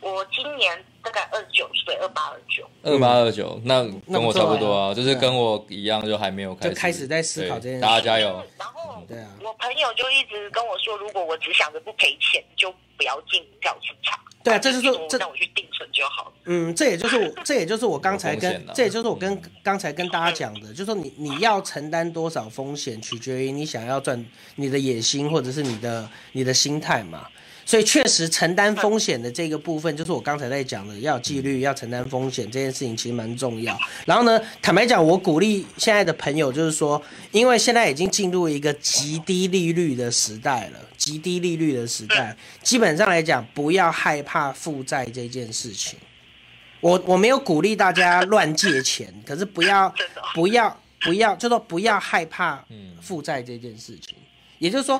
我我今年大概二九岁，二八二九。二八二九，那跟我差不多啊，就是跟我一样，就还没有开始，就开始在思考这件事对大家加油。然后对啊我朋友就一直跟我说，如果我只想着不赔钱，就不要进股票市场。对啊这就是这那我去定存就好了。嗯，这也就是我，这也就是我刚才跟这也就是我跟刚才跟大家讲的，就是说你你要承担多少风险，取决于你想要赚你的野心或者是你的你的心态嘛。所以确实承担风险的这个部分，就是我刚才在讲的，要纪律，要承担风险这件事情其实蛮重要。然后呢，坦白讲，我鼓励现在的朋友，就是说，因为现在已经进入一个极低利率的时代了，极低利率的时代，基本上来讲，不要害怕负债这件事情。我我没有鼓励大家乱借钱，可是不要不要不要，就说不要害怕负债这件事情。也就是说，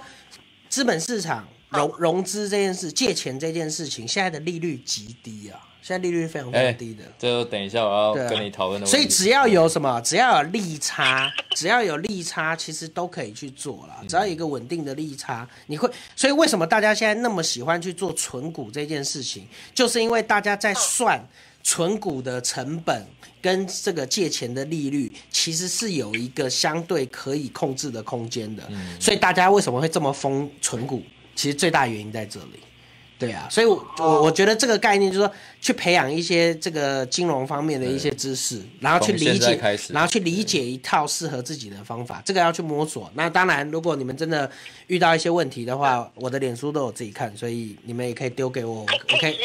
资本市场融融资这件事、借钱这件事情，现在的利率极低啊，现在利率非常非哎常低的。这就等一下我要跟你讨论的问题。所以只要有什么，只要有利差，只要有利差，其实都可以去做了。只要有一个稳定的利差，你会。所以为什么大家现在那么喜欢去做存股这件事情，就是因为大家在算存股的成本跟这个借钱的利率，其实是有一个相对可以控制的空间的。所以大家为什么会这么疯存股？其实最大原因在这里。对啊，所以我，我我觉得这个概念就是说，去培养一些这个金融方面的一些知识，然后去理解然后去理解一套适合自己的方法，这个要去摸索。那当然，如果你们真的遇到一些问题的话，我的脸书都有自己看，所以你们也可以丢给我，可以我可以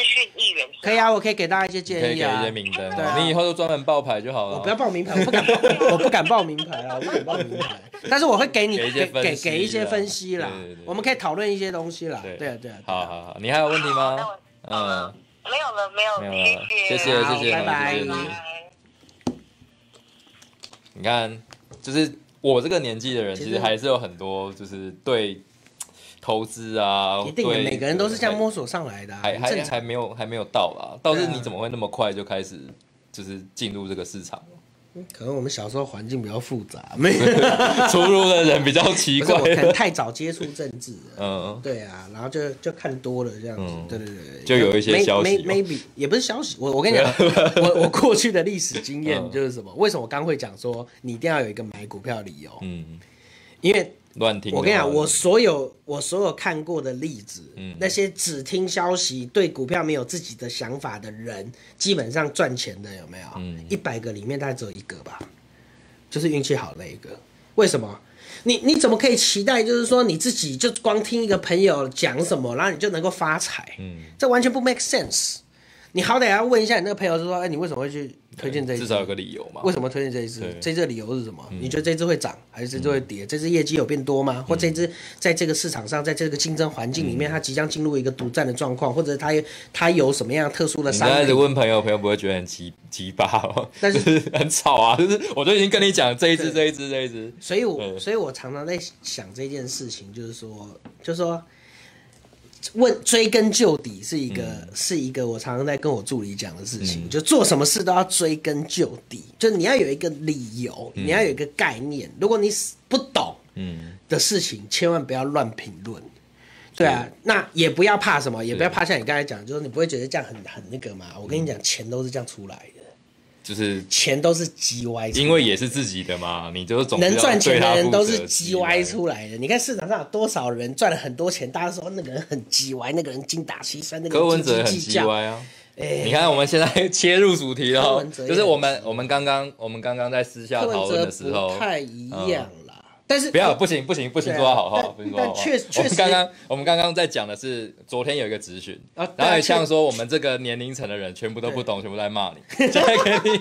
可以啊，我可以给大家一些你可以给一建议啊些。名单对啊你以后就专门报牌就好了。我不要报名牌，我不敢报，我不敢报名牌啊，我不敢报名牌。但是我会给你给一些给给分析给一些分析啦我们可以讨论一些东西啦。对对啊对好好好，你还有问题吗？嗯，没有了，没有了，没有了谢谢谢谢谢拜拜。你看，就是我这个年纪的人，其实还是有很多就是对投资啊，一定每个人都是这样摸索上来的啊，还还没有还没有到啦。倒是你怎么会那么快就开始就是进入这个市场？可能我们小时候环境比较复杂，没，出入的人比较奇怪我。可能太早接触政治了。嗯，对啊，然后就就看多了这样子，嗯对对对对，就有一些消息 may- maybe 也不是消息，我我跟你讲，我我过去的历史经验嗯就是什么？为什么我刚会讲说你一定要有一个买股票的理由？嗯，因为乱听。我跟你讲，我所有我所有看过的例子，嗯那些只听消息、对股票没有自己的想法的人，基本上赚钱的有没有？嗯一百个里面大概只有一个吧，就是运气好的那一个。为什么？你你怎么可以期待，就是说你自己就光听一个朋友讲什么，然后你就能够发财？嗯，这完全不 make sense。你好歹要问一下你那个朋友，就说，哎，你为什么会去推荐这一只？至少有个理由嘛。为什么推荐这一支对？嗯这支理由是什么？你觉得这支会涨，还是这支会跌？这支业绩有变多吗？或这支在这个市场上，在这个竞争环境嗯里面，它即将进入一个独占的状况，或者它它有什么样特殊的商你这样子品？问朋友，朋友不会觉得很奇奇葩哦，但是就是很吵啊，就是我都已经跟你讲这一只对这一只这一只，所以我嗯所以我常常在想这件事情，就是说，就是说。问追根究底是一个、嗯是一个我常常在跟我助理讲的事情，就做什么事都要追根究底，就你要有一个理由，你要有一个概念。如果你不懂，嗯，的事情，千万不要乱评论。对啊，那也不要怕什么，也不要怕像你刚才讲，就是你不会觉得这样很很那个嘛。我跟你讲，钱都是这样出来的，就是钱都是鸡歪因为也是自己的嘛，你就是总能赚钱的人都是鸡歪出来的。你看市场上有多少人赚了很多钱，大家说那个人很鸡歪，那个人精打细算，那个柯文哲很鸡斤斤计较。歪啊。哎你看，我们现在切入主题柯哦文哲，就是我们我们刚刚我们刚刚在私下柯讨论的时候，不太一样啦，但是不要不行不行不行，说到好话，但不行说到好话。但确我确实们刚刚我们刚刚在讲的是昨天有一个咨询，然后也像说我们这个年龄层的人全部都不懂，全部在骂你，现在给你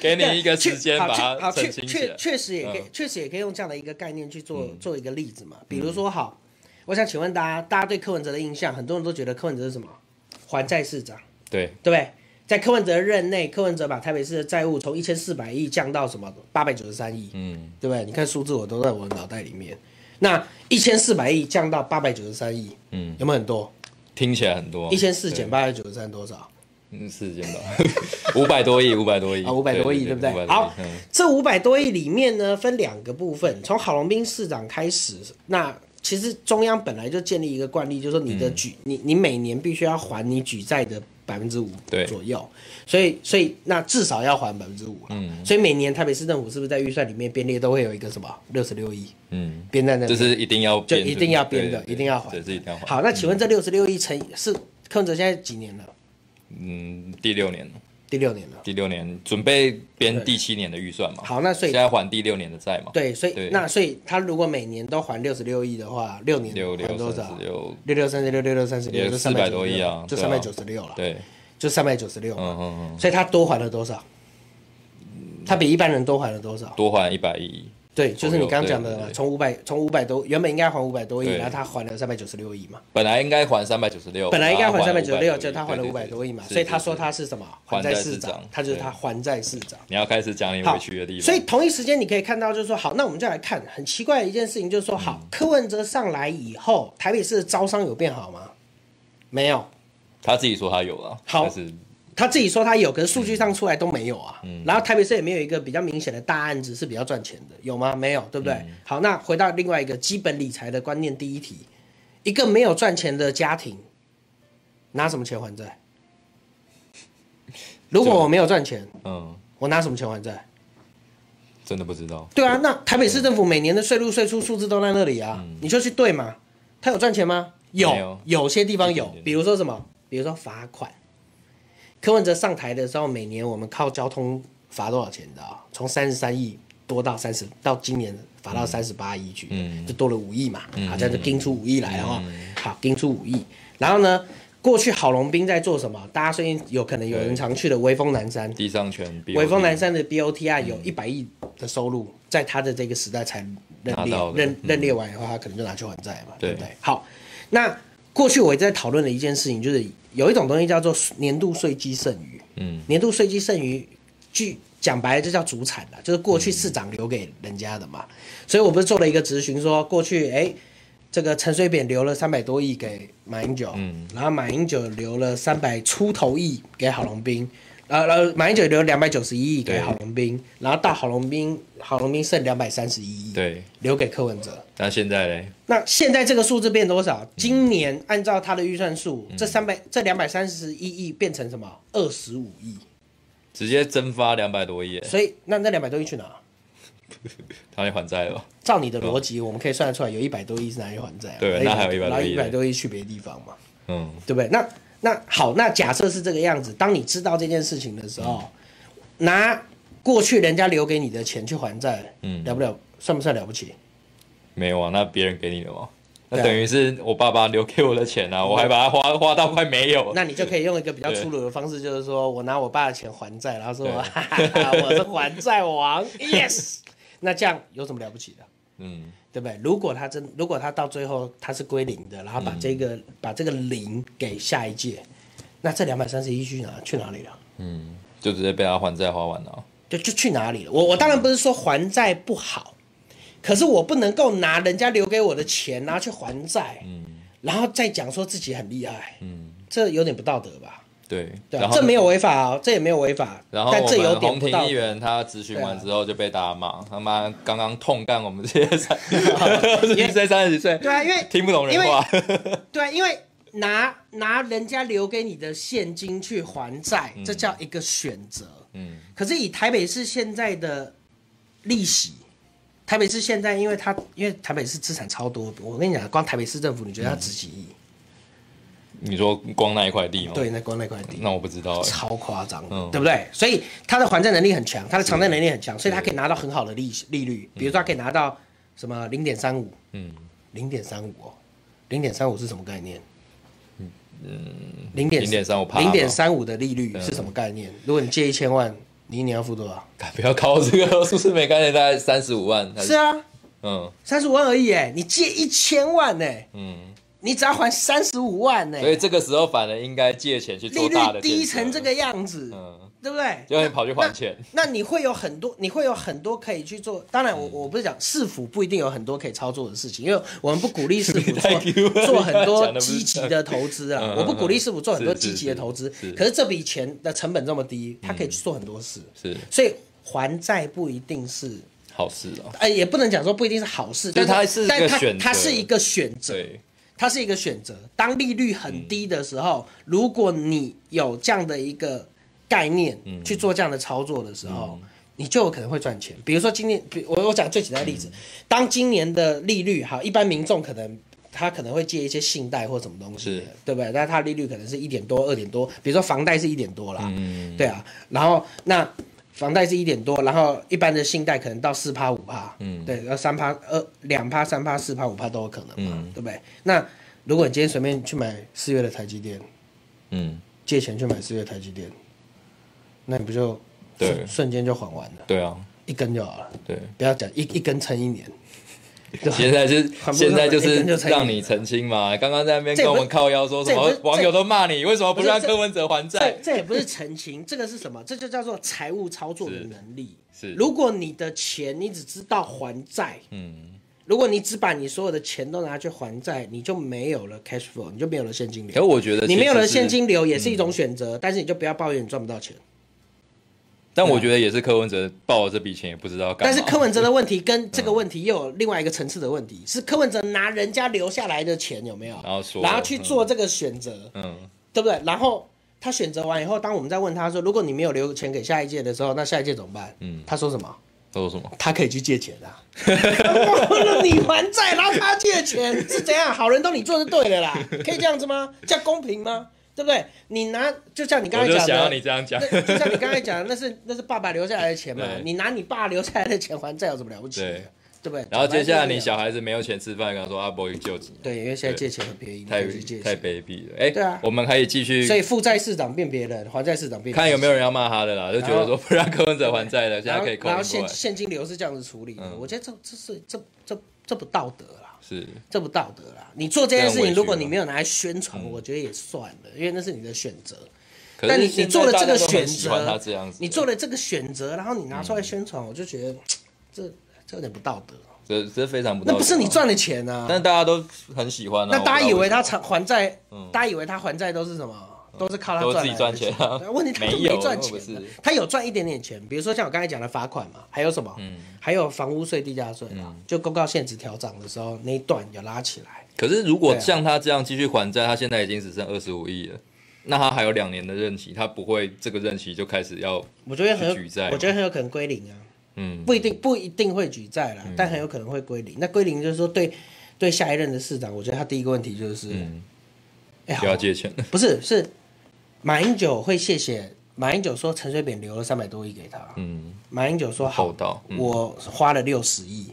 给你一个时间 把它澄清起来。确实也可以嗯，确实也可以用这样的一个概念去做嗯做一个例子嘛。比如说，好，我想请问大家，大家对柯文哲的印象，很多人都觉得柯文哲是什么？还债市长，对，对不对？在柯文哲任内，柯文哲把台北市的债务从一千四百亿降到什么八百九十三亿，嗯，对不对？你看数字我都在我的脑袋里面。那一千四百亿降到八百九十三亿，嗯有没有很多？听起来很多，一千四减，八百九十三多少？嗯，四千多，五百多亿，五百多亿啊，五百多亿，对不对？500多亿好嗯，这五百多亿里面呢，分两个部分。从郝龙斌市长开始，那其实中央本来就建立一个惯例，就是说你的举，你你每年必须要还你举债的百百分之五左右，所以所以那至少要还百分之五嗯所以每年台北市政府是不是在预算里面编列都会有一个什么六十六亿嗯，编在那边？这是一定要，就一定要编的，一定要还对，。是一定要还。好，那请问这六十六亿乘以是柯文哲现在几年了？嗯，第六年了，第六年了。第六年准备编第七年的预算嘛？好，那所以现在还第六年的债嘛？对，所以那所以他如果每年都还六十六亿的话，六年六六还多少六，六六三十六，六六三十六，也就400多亿啊就三百九十六了，对，就三百九十六嗯。嗯嗯，所以他多还了多少？他比一般人多还了多少？多还一百亿，对，就是你刚刚讲的从五百从五百多，原本应该还五百多亿，然后他还了三百九十六亿嘛，本来应该还三百九十六，本来应该还三百九十六，500就他还了五百多亿嘛，所以他说他是什么？还债市长他就是对。他还债市长。你要开始讲你好委屈的地方，所以同一时间你可以看到，就是说，好，那我们就来看很奇怪的一件事情，就是说，嗯。好，柯文哲上来以后，台北市的招商有变好吗？没有，他自己说他有了，好但是他自己说他有，可是数据上出来都没有啊。嗯然后台北市也没有一个比较明显的大案子是比较赚钱的，有吗？没有，对不对？嗯好，那回到另外一个基本理财的观念，第一题，一个没有赚钱的家庭，拿什么钱还债？如果我没有赚钱，嗯，我拿什么钱还债？真的不知道，对啊，那台北市政府每年的税入税出数字都在那里啊，你就去对嘛。他有赚钱吗？有，有有些地方有比如说什么？比如说罚款。柯文哲上台的时候，每年我们靠交通罚多少钱的啊？从三十三亿多到三十，到今年罚到三十八亿去，嗯。就多了五亿嘛，嗯。好，这样就盯出五亿来了哈。好，盯出五亿，然后呢，过去郝龙斌在做什么？大家最近有可能有人常去的威风南山，地上权，威风南山的 BOT 啊，有一百亿的收入，在他的这个时代才认列认认列完以后，他可能就拿去还债嘛，对。对不对？好，那过去我一直在讨论的一件事情，就是有一种东西叫做年度税基剩余，嗯，年度税基剩余，据讲白了就叫主产了，就是过去市长留给人家的嘛。所以我不是做了一个咨询，说过去哎，这个陈水扁留了三百多亿给马英九，嗯。然后马英九留了三百出头亿给郝龙斌，呃呃，马英九留两百九十一亿给郝龙斌，然后到郝龙斌，郝龙斌剩两百三十一亿，对，留给柯文哲。那现在呢，那现在这个数字变多少？今年按照他的预算数，这三百这两百三十一亿变成什么？二十五亿。直接蒸发两百多亿，所以那那两百多亿去哪？他去还债了，照你的逻辑，我们可以算得出来，有一百多亿是拿去还债啊，对那还有100多亿然后一百多亿去别的地方嘛，嗯，对不对？那那好，那假设是这个样子，当你知道这件事情的时候，拿过去人家留给你的钱去还债，嗯了不了？算不算了不起？没有啊，那别人给你的吗？那等于是我爸爸留给我的钱啊，我还把它花花到快没有。那你就可以用一个比较粗鲁的方式，就是说我拿我爸的钱还债，然后说对 哈哈哈我是还债王，yes。那这样有什么了不起的？嗯，对不对？如果他真，如果他到最后他是归零的，然后把这个、把这个零给下一届，那这两百三十一去哪去哪里了？嗯就直接被他还债花完了。就就去哪里了？我我当然不是说还债不好，可是我不能够拿人家留给我的钱拿去还债，嗯然后再讲说自己很厉害，嗯，这有点不道德吧？对，对、啊，然后这没有违法哦，这也没有违法，然后我但这有们洪庭议。员他咨询完之后就被大家骂，他妈刚刚痛干我们这些三二 十几岁、三十几岁，对啊，因为听不懂人话。对啊，因为拿拿人家留给你的现金去还债，这叫一个选择。嗯，可是以台北市现在的利息，台北市现在因为它因为台北市资产超多，我跟你讲，光台北市政府你觉得它值几亿？你说光那一块地吗？对，，那光那块地。那我不知道欸。超夸张的，嗯对不对？所以它的还债能力很强，它的偿债能力很强，所以它可以拿到很好的利息利率，比如说它可以拿到什么零点三五，嗯，零点三五哦，零点三五是什么概念？嗯，零点零点三五零点三五的利率是什么概念？如果你借一千万，你一年要付多少？不要考这个是不是没概念，大概三十五万。还是，啊，嗯三十五万而已哎，你借一千万哎，嗯，你只要还三十五万呢，所以这个时候反而应该借钱去利做大的率低成这个样子，嗯，对不对？就会跑去还钱。那你会有很多，你会有很多可以去做。当然我，嗯。我不是讲市府不一定有很多可以操作的事情，因为我们不鼓励市府 做做很多积极的投资啊我不鼓励市府做很多积极的投资是是，可是这笔钱的成本这么低，他可以去做很多事。是。所以还债不一定是，好事哦。呃，也不能讲说不一定是好事，但它是但是一个选择，对，它是一个选择。当利率很低的时候，如果你有这样的一个概念去做这样的操作的时候，你就有可能会赚钱。比如说今年，比我我讲最简单的例子，当今年的利率哈，一般民众可能他可能会借一些信贷或什么东西，对不对？但是它利率可能是一点多、二点多，比如说房贷是一点多啦，嗯，对啊，然后那房贷是一点多，然后一般的信贷可能到四趴五趴，嗯，对，然后三趴二两趴三趴四趴五趴都有可能嘛，嗯。对不对？那如果你今天随便去买四月的台积电，嗯，借钱去买四月台积电，那你不就对。瞬瞬间就还完了，对啊，一根就好了，对。不要讲一一根撑一年，现在是现在就是让你澄清嘛，刚刚在那边跟我们靠腰说什么网友都骂你，为什么不让柯文哲还这债？这也不是澄清，这个是什么？这就叫做财务操作的能力。是如果你的钱你只知道还债，嗯，如果你只把你所有的钱都拿去还债，你就没有了 cash flow，你就没有了现金流可。我觉得你没有了现，金流也是一种选择，但是你就不要抱怨你赚不到钱。但我觉得也是柯文哲报了这笔钱也不知道干嘛。但是柯文哲的问题跟这个问题又有另外一个层次的问题，是柯文哲拿人家留下来的钱有没有？然后说然后去做这个选择，嗯，对不对？然后他选择完以后，当我们在问他说，如果你没有留钱给下一届的时候，那下一届怎么办？嗯他说什么？他说什么？他可以去借钱啊，忘了你还债，然后他借钱是怎样？好人都你做就对了啦，可以这样子吗？这样公平吗？对不对？你拿就像你刚才讲的，你这样讲。就像你刚才讲的，那是 那是爸爸留下来的钱嘛，你拿你爸留下来的钱还债有什么了不起的？对对不对？然后接下来你小孩子没有钱吃饭，跟他说阿伯救济，对，因为现在借钱很便宜，太太。卑鄙了。哎，对啊我们可以继续所以负债市长变别人，还债市长变看有没有人要骂他的啦，就觉得说不让柯文哲还债了，现在可以扣然后现。现金流是这样子处理的，嗯我觉得这这是这这这不道德啦。是，这不道德啦！你做这件事情，如果你没有拿来宣传，我觉得也算了，因为那是你的选择。但你你做了这个选择你做了这个选择，然后你拿出来宣传，我就觉得这这有点不道德。这这非常不道德。那不是你赚的钱啊！但大家都很喜欢啊。那大家以为他偿还债嗯，大家以为他还债都是什么？都是靠他都赚自己赚钱啊。对问题他就没有赚钱，他有赚一点点钱，比如说像我刚才讲的罚款嘛，还有什么？嗯。还有房屋税、地价税啊，就公告限值调涨的时候那一段有拉起来。可是如果像他这样继续还债，他现在已经只剩二十五亿了，那他还有两年的任期，他不会这个任期就开始要我觉得很举债我觉得很有可能归零啊。嗯。不一定不一定会举债啦，但很有可能会归零。那归零就是说对对下一任的市长，我觉得他第一个问题就是，不要借钱，不是是马英九会谢谢马英九说陈水扁留了三百多亿给他，嗯，马英九说好我花了六十亿，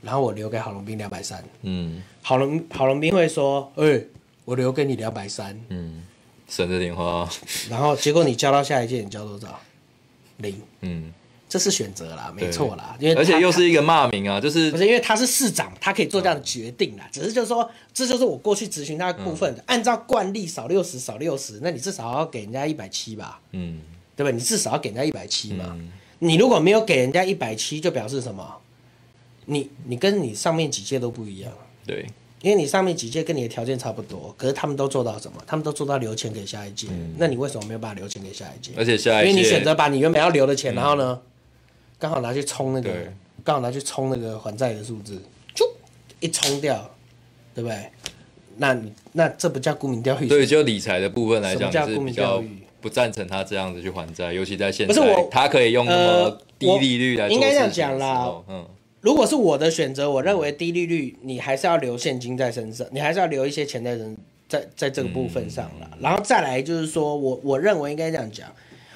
然后我留给郝龙斌两百三，嗯。郝龙郝龙斌会说，哎、我留给你两百三，嗯，省着点花，然后结果你交到下一届，你交多少？零，嗯，这是选择啦，没错啦，因为而且又是一个骂名啊，就是不是因为他是市长，他可以做这样的决定啦。只是就是说，这就是我过去执行他的部分。按照惯例少六十少六十，那你至少要给人家一百七吧，嗯对吧？你至少要给人家一百七嘛。嗯你如果没有给人家一百七，就表示什么？你你跟你上面几届都不一样，对，因为你上面几届跟你的条件差不多，可是他们都做到什么？他们都做到留钱给下一届。那你为什么没有办法留钱给下一届？而且下一届因为你选择把你原本要留的钱，然后呢，刚好拿去冲那个，刚好拿去冲那个还债的数字，就一冲掉，对不对？那你那这不叫沽名钓誉？对，就理财的部分来讲，是比较不赞成他这样子去还债，尤其在现在不是我，他可以用那么呃低利率来应该这样讲啦嗯，如果是我的选择，我认为低利率你还是要留现金在身上，你还是要留一些钱在人在在这个部分上嗯了。然后再来就是说我我认为应该这样讲，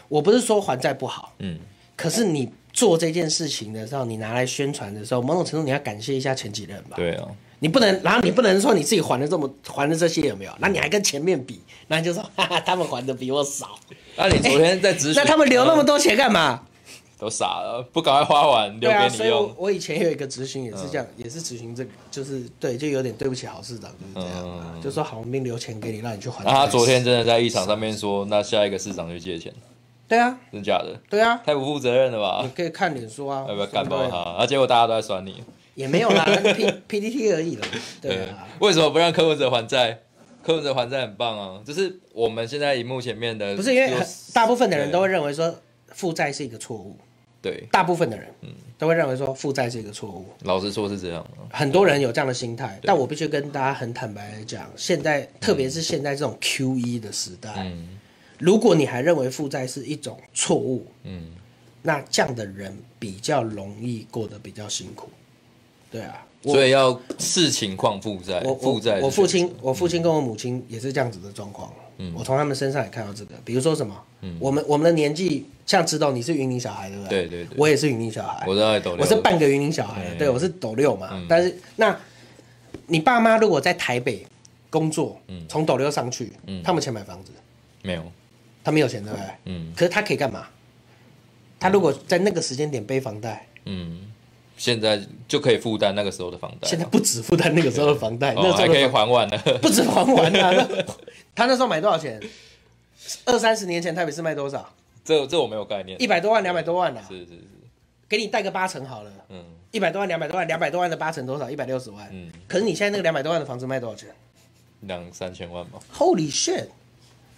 我不是说还债不好，嗯，可是你做这件事情的时候，你拿来宣传的时候，某种程度你要感谢一下前几任吧。对啊，你不能，然后你不能说你自己还的这么还的这些有没有？那你还跟前面比，那你就说哈哈，他们还的比我少，那你昨天在咨询，那他们留那么多钱干嘛？都傻了，不赶快花完留给你用，所以我我以前有一个执行也是这样，也是执行这个，就是对，就有点对不起郝市长，就是这样啊，嗯就说郝龙斌留钱给你，让你去还。那他昨天真的在议场上面说，那下一个市长就借钱，对啊，真假的？对啊，太不负责任了吧你？可以看脸书啊，要不要干爆他？啊，结果大家都在酸你。也没有啦，P P D T 而已了，对啊，为什么不让柯文哲还债？柯文哲还债很棒啊，就是我们现在荧幕前面的，不是因为很大部分的人都会认为说负债是一个错误，对，大部分的人都会认为说负债是一个错误。老实说是这样的。很多人有这样的心态，但我必须跟大家很坦白的讲，现在特别是现在这种 Q E 的时代，嗯如果你还认为负债是一种错误，嗯，那这样的人比较容易过得比较辛苦。对啊，所以要视情况负债，我负债我我父亲，我父亲跟我母亲也是这样子的状况。嗯我从他们身上也看到这个，比如说什么，我们我们的年纪，像知道你是云林小孩，对不对？对对对我也是云林小孩，我知道在抖六我是半个云林小孩，嗯对，我是斗六嘛。嗯但是那，你爸妈如果在台北工作，嗯从斗六上去，嗯他们钱买房子，没有，他没有钱，对不对？嗯可是他可以干嘛？他如果在那个时间点背房贷，嗯，现在就可以负担那个时候的房贷，现在不止负担那个时候的房贷，那哦还可以还完了，不止还完啊！他那时候买多少钱？二三十年前台北市卖多少？这这我没有概念，一百多万、两百多万啊！是是是，给你贷个八成好了，嗯一百多万、两百多万、两百多万的八成多少？一百六十万。嗯，可是你现在那个两百多万的房子卖多少钱两三千万吧，？Holy shit！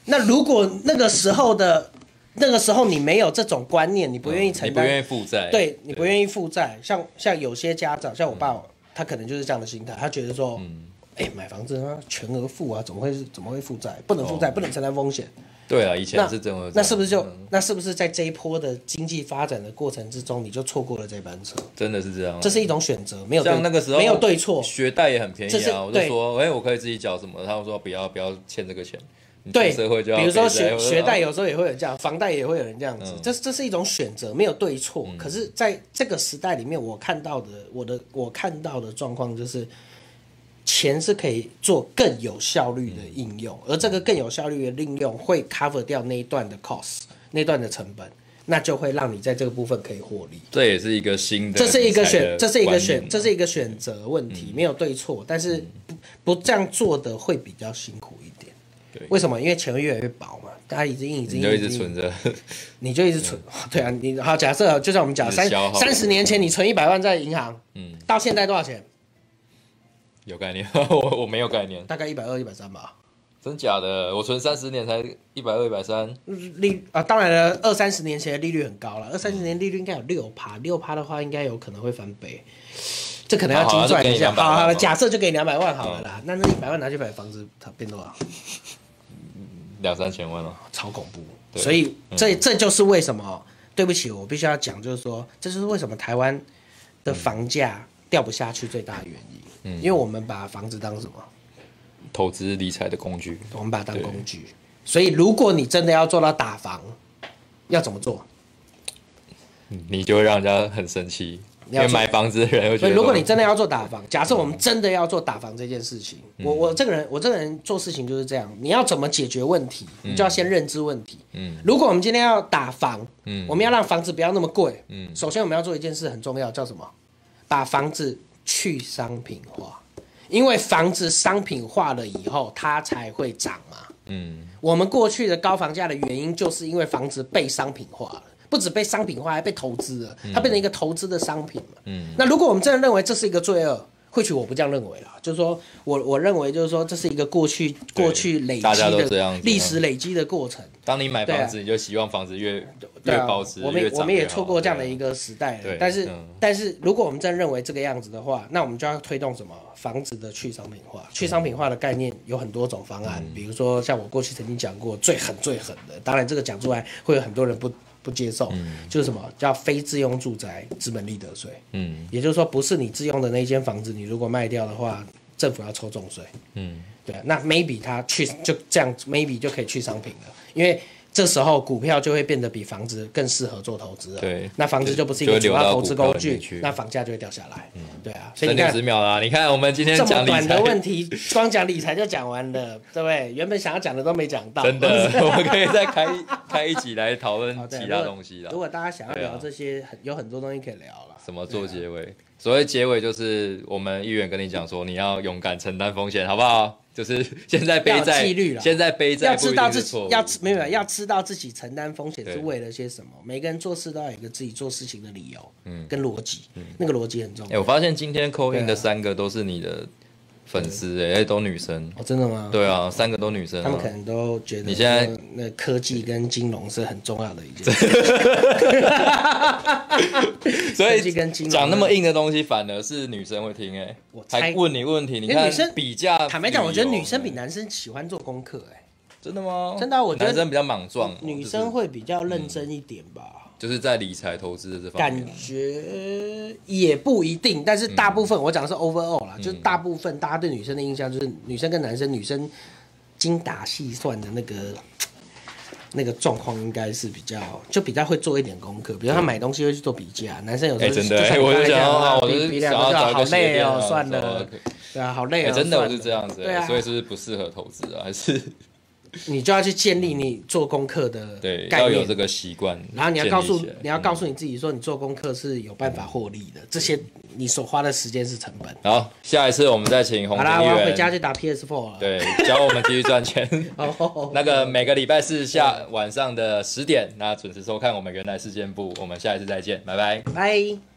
那如果那个时候的那个时候你没有这种观念，你不愿意承担，嗯你不愿意负债，对你不愿意负债，像像有些家长，像我爸，他可能就是这样的心态，他觉得说，嗯，哎、买房子啊，全额付啊，怎么会是怎么会负债？不能负债，哦不能承担风险。对啊，以前是这样，那是不是就、嗯那是不是在这一波的经济发展的过程之中，你就错过了这班车？真的是这样啊？这是一种选择，没有像那个时候没有对错。学贷也很便宜啊，我就说，哎，我可以自己缴什么？他们说不要不要欠这个钱，你对，社会就要比如说学学贷，有时候也会有这样，房贷也会有人这样子，嗯这这是一种选择，没有对错。可是在这个时代里面，我看到的，我的我看到的状况就是，钱是可以做更有效率的应用，而这个更有效率的应用会 cover 掉那一段的 cost，那段的成本，那就会让你在这个部分可以获利。这也是一个新的，这是一个选，这是一个选，嗯这是一个选择问题，没有对错，但是不不这样做的会比较辛苦。对为什么？因为钱会越来越薄嘛，大家一直印，一直印，你就一直存，着，你就一直存。对啊，你好，假设就像我们讲三三十年前你存一百万在银行，嗯，到现在多少钱？有概念，我我没有概念，大概一百二、一百三吧。真假的？我存三十年才一百二、一百三，利啊，当然了，二三十年前的利率很高了，二三十年利率应该有六趴，六趴的话应该有可能会翻倍。这可能要精算一下。那就给你200万好好假设就给两百万好了啦。那那一百万拿去买房子，它变多少？两三千万哦。超恐怖。所以这这就是为什么，对不起，我必须要讲，就是说，这就是为什么台湾的房价掉不下去最大的原因。嗯因为我们把房子当什么？投资理财的工具，我们把它当工具。所以，如果你真的要做到打房，要怎么做？你就会让人家很生气，因为买房子的人所以，得，如果你真的要做打房，假设我们真的要做打房这件事情，嗯。我我这个人，我这个人做事情就是这样，你要怎么解决问题，你就要先认知问题。嗯。如果我们今天要打房，嗯。我们要让房子不要那么贵，嗯。首先我们要做一件事很重要，叫什么？把房子去商品化，因为房子商品化了以后，它才会涨嘛。嗯。我们过去的高房价的原因，就是因为房子被商品化了，不止被商品化，还被投资了，它变成一个投资的商品嘛。嗯那如果我们真的认为这是一个罪恶，或许我不这样认为啦，就是说我我认为就是说这是一个过去过去累积的样历史累积的过程。当你买房子，你就希望房子越啊越保值，我们我们也错过这样的一个时代。但是、嗯但是如果我们真认为这个样子的话，那我们就要推动什么房子的去商品化。去商品化的概念有很多种方案，嗯比如说像我过去曾经讲过最狠最狠的，当然这个讲出来会有很多人不不接受，就是什么叫非自用住宅资本利得税。嗯也就是说，不是你自用的那间房子，你如果卖掉的话，政府要抽重税。嗯对啊，那 maybe 它去就这样，maybe 就可以去商品了，因为这时候股票就会变得比房子更适合做投资了。对那房子就不是一个主要投资工具那房价就会掉下来。嗯对啊，所以剩六你看十秒啦，你看我们今天这么短的财，问题，光讲理财就讲完了，对不对？原本想要讲的都没讲到，真的，我们可以再开一开一集来讨论其他东西啦如。果大家想要聊这些，很有很多东西可以聊了。怎么做结尾？所谓结尾就是我们议员跟你讲说，你要勇敢承担风险，好不好？就是现在背要债纪律啦，现在背债要知道自己要没有要知道自己承担风险是为了些什么。每个人做事都要有一个自己做事情的理由，嗯跟逻辑，嗯那个逻辑很重哎、要。我发现今天扣印的三个都是你的粉丝哎、都女生。哦，真的吗？对啊，三个都女生、啊。他们可能都觉得你现在那科技跟金融是很重要的一件事。所以讲那么硬的东西，反而是女生会听哎、我猜还问你问题，你看女生比价。坦白讲，我觉得女生比男生喜欢做功课，哎，真的吗？真的啊我觉得男生比较莽撞，女生会比较认真一点吧。就是在理财投资的这方面感面。觉也不一定，但是大部分、我讲的是 overall 嗯啦，就是大部分大家对女生的印象就是女生跟男生，女生精打细算的那个那个状况应该是比较就比较会做一点功课，比如他买东西会去做比价，男生有时哎、候真的、比比两想要找个就好累哦，算了，对啊，好累哎、哦，真的我是这样子、对啊，所以是不是不适合投资啊？还是你就要去建立你做功课的对要有这。个习惯，然后你要告诉建立起来你要告诉你自己说，你做功课是有办法获利的，这些你所花的时间是成本。好，下一次我们再请红好啦，我要议回家去打 PS4 了。对教我们继续赚钱。哦，那个每个礼拜四下晚上的十点，那准时收看我们原来事件部，我们下一次再见，拜拜。拜。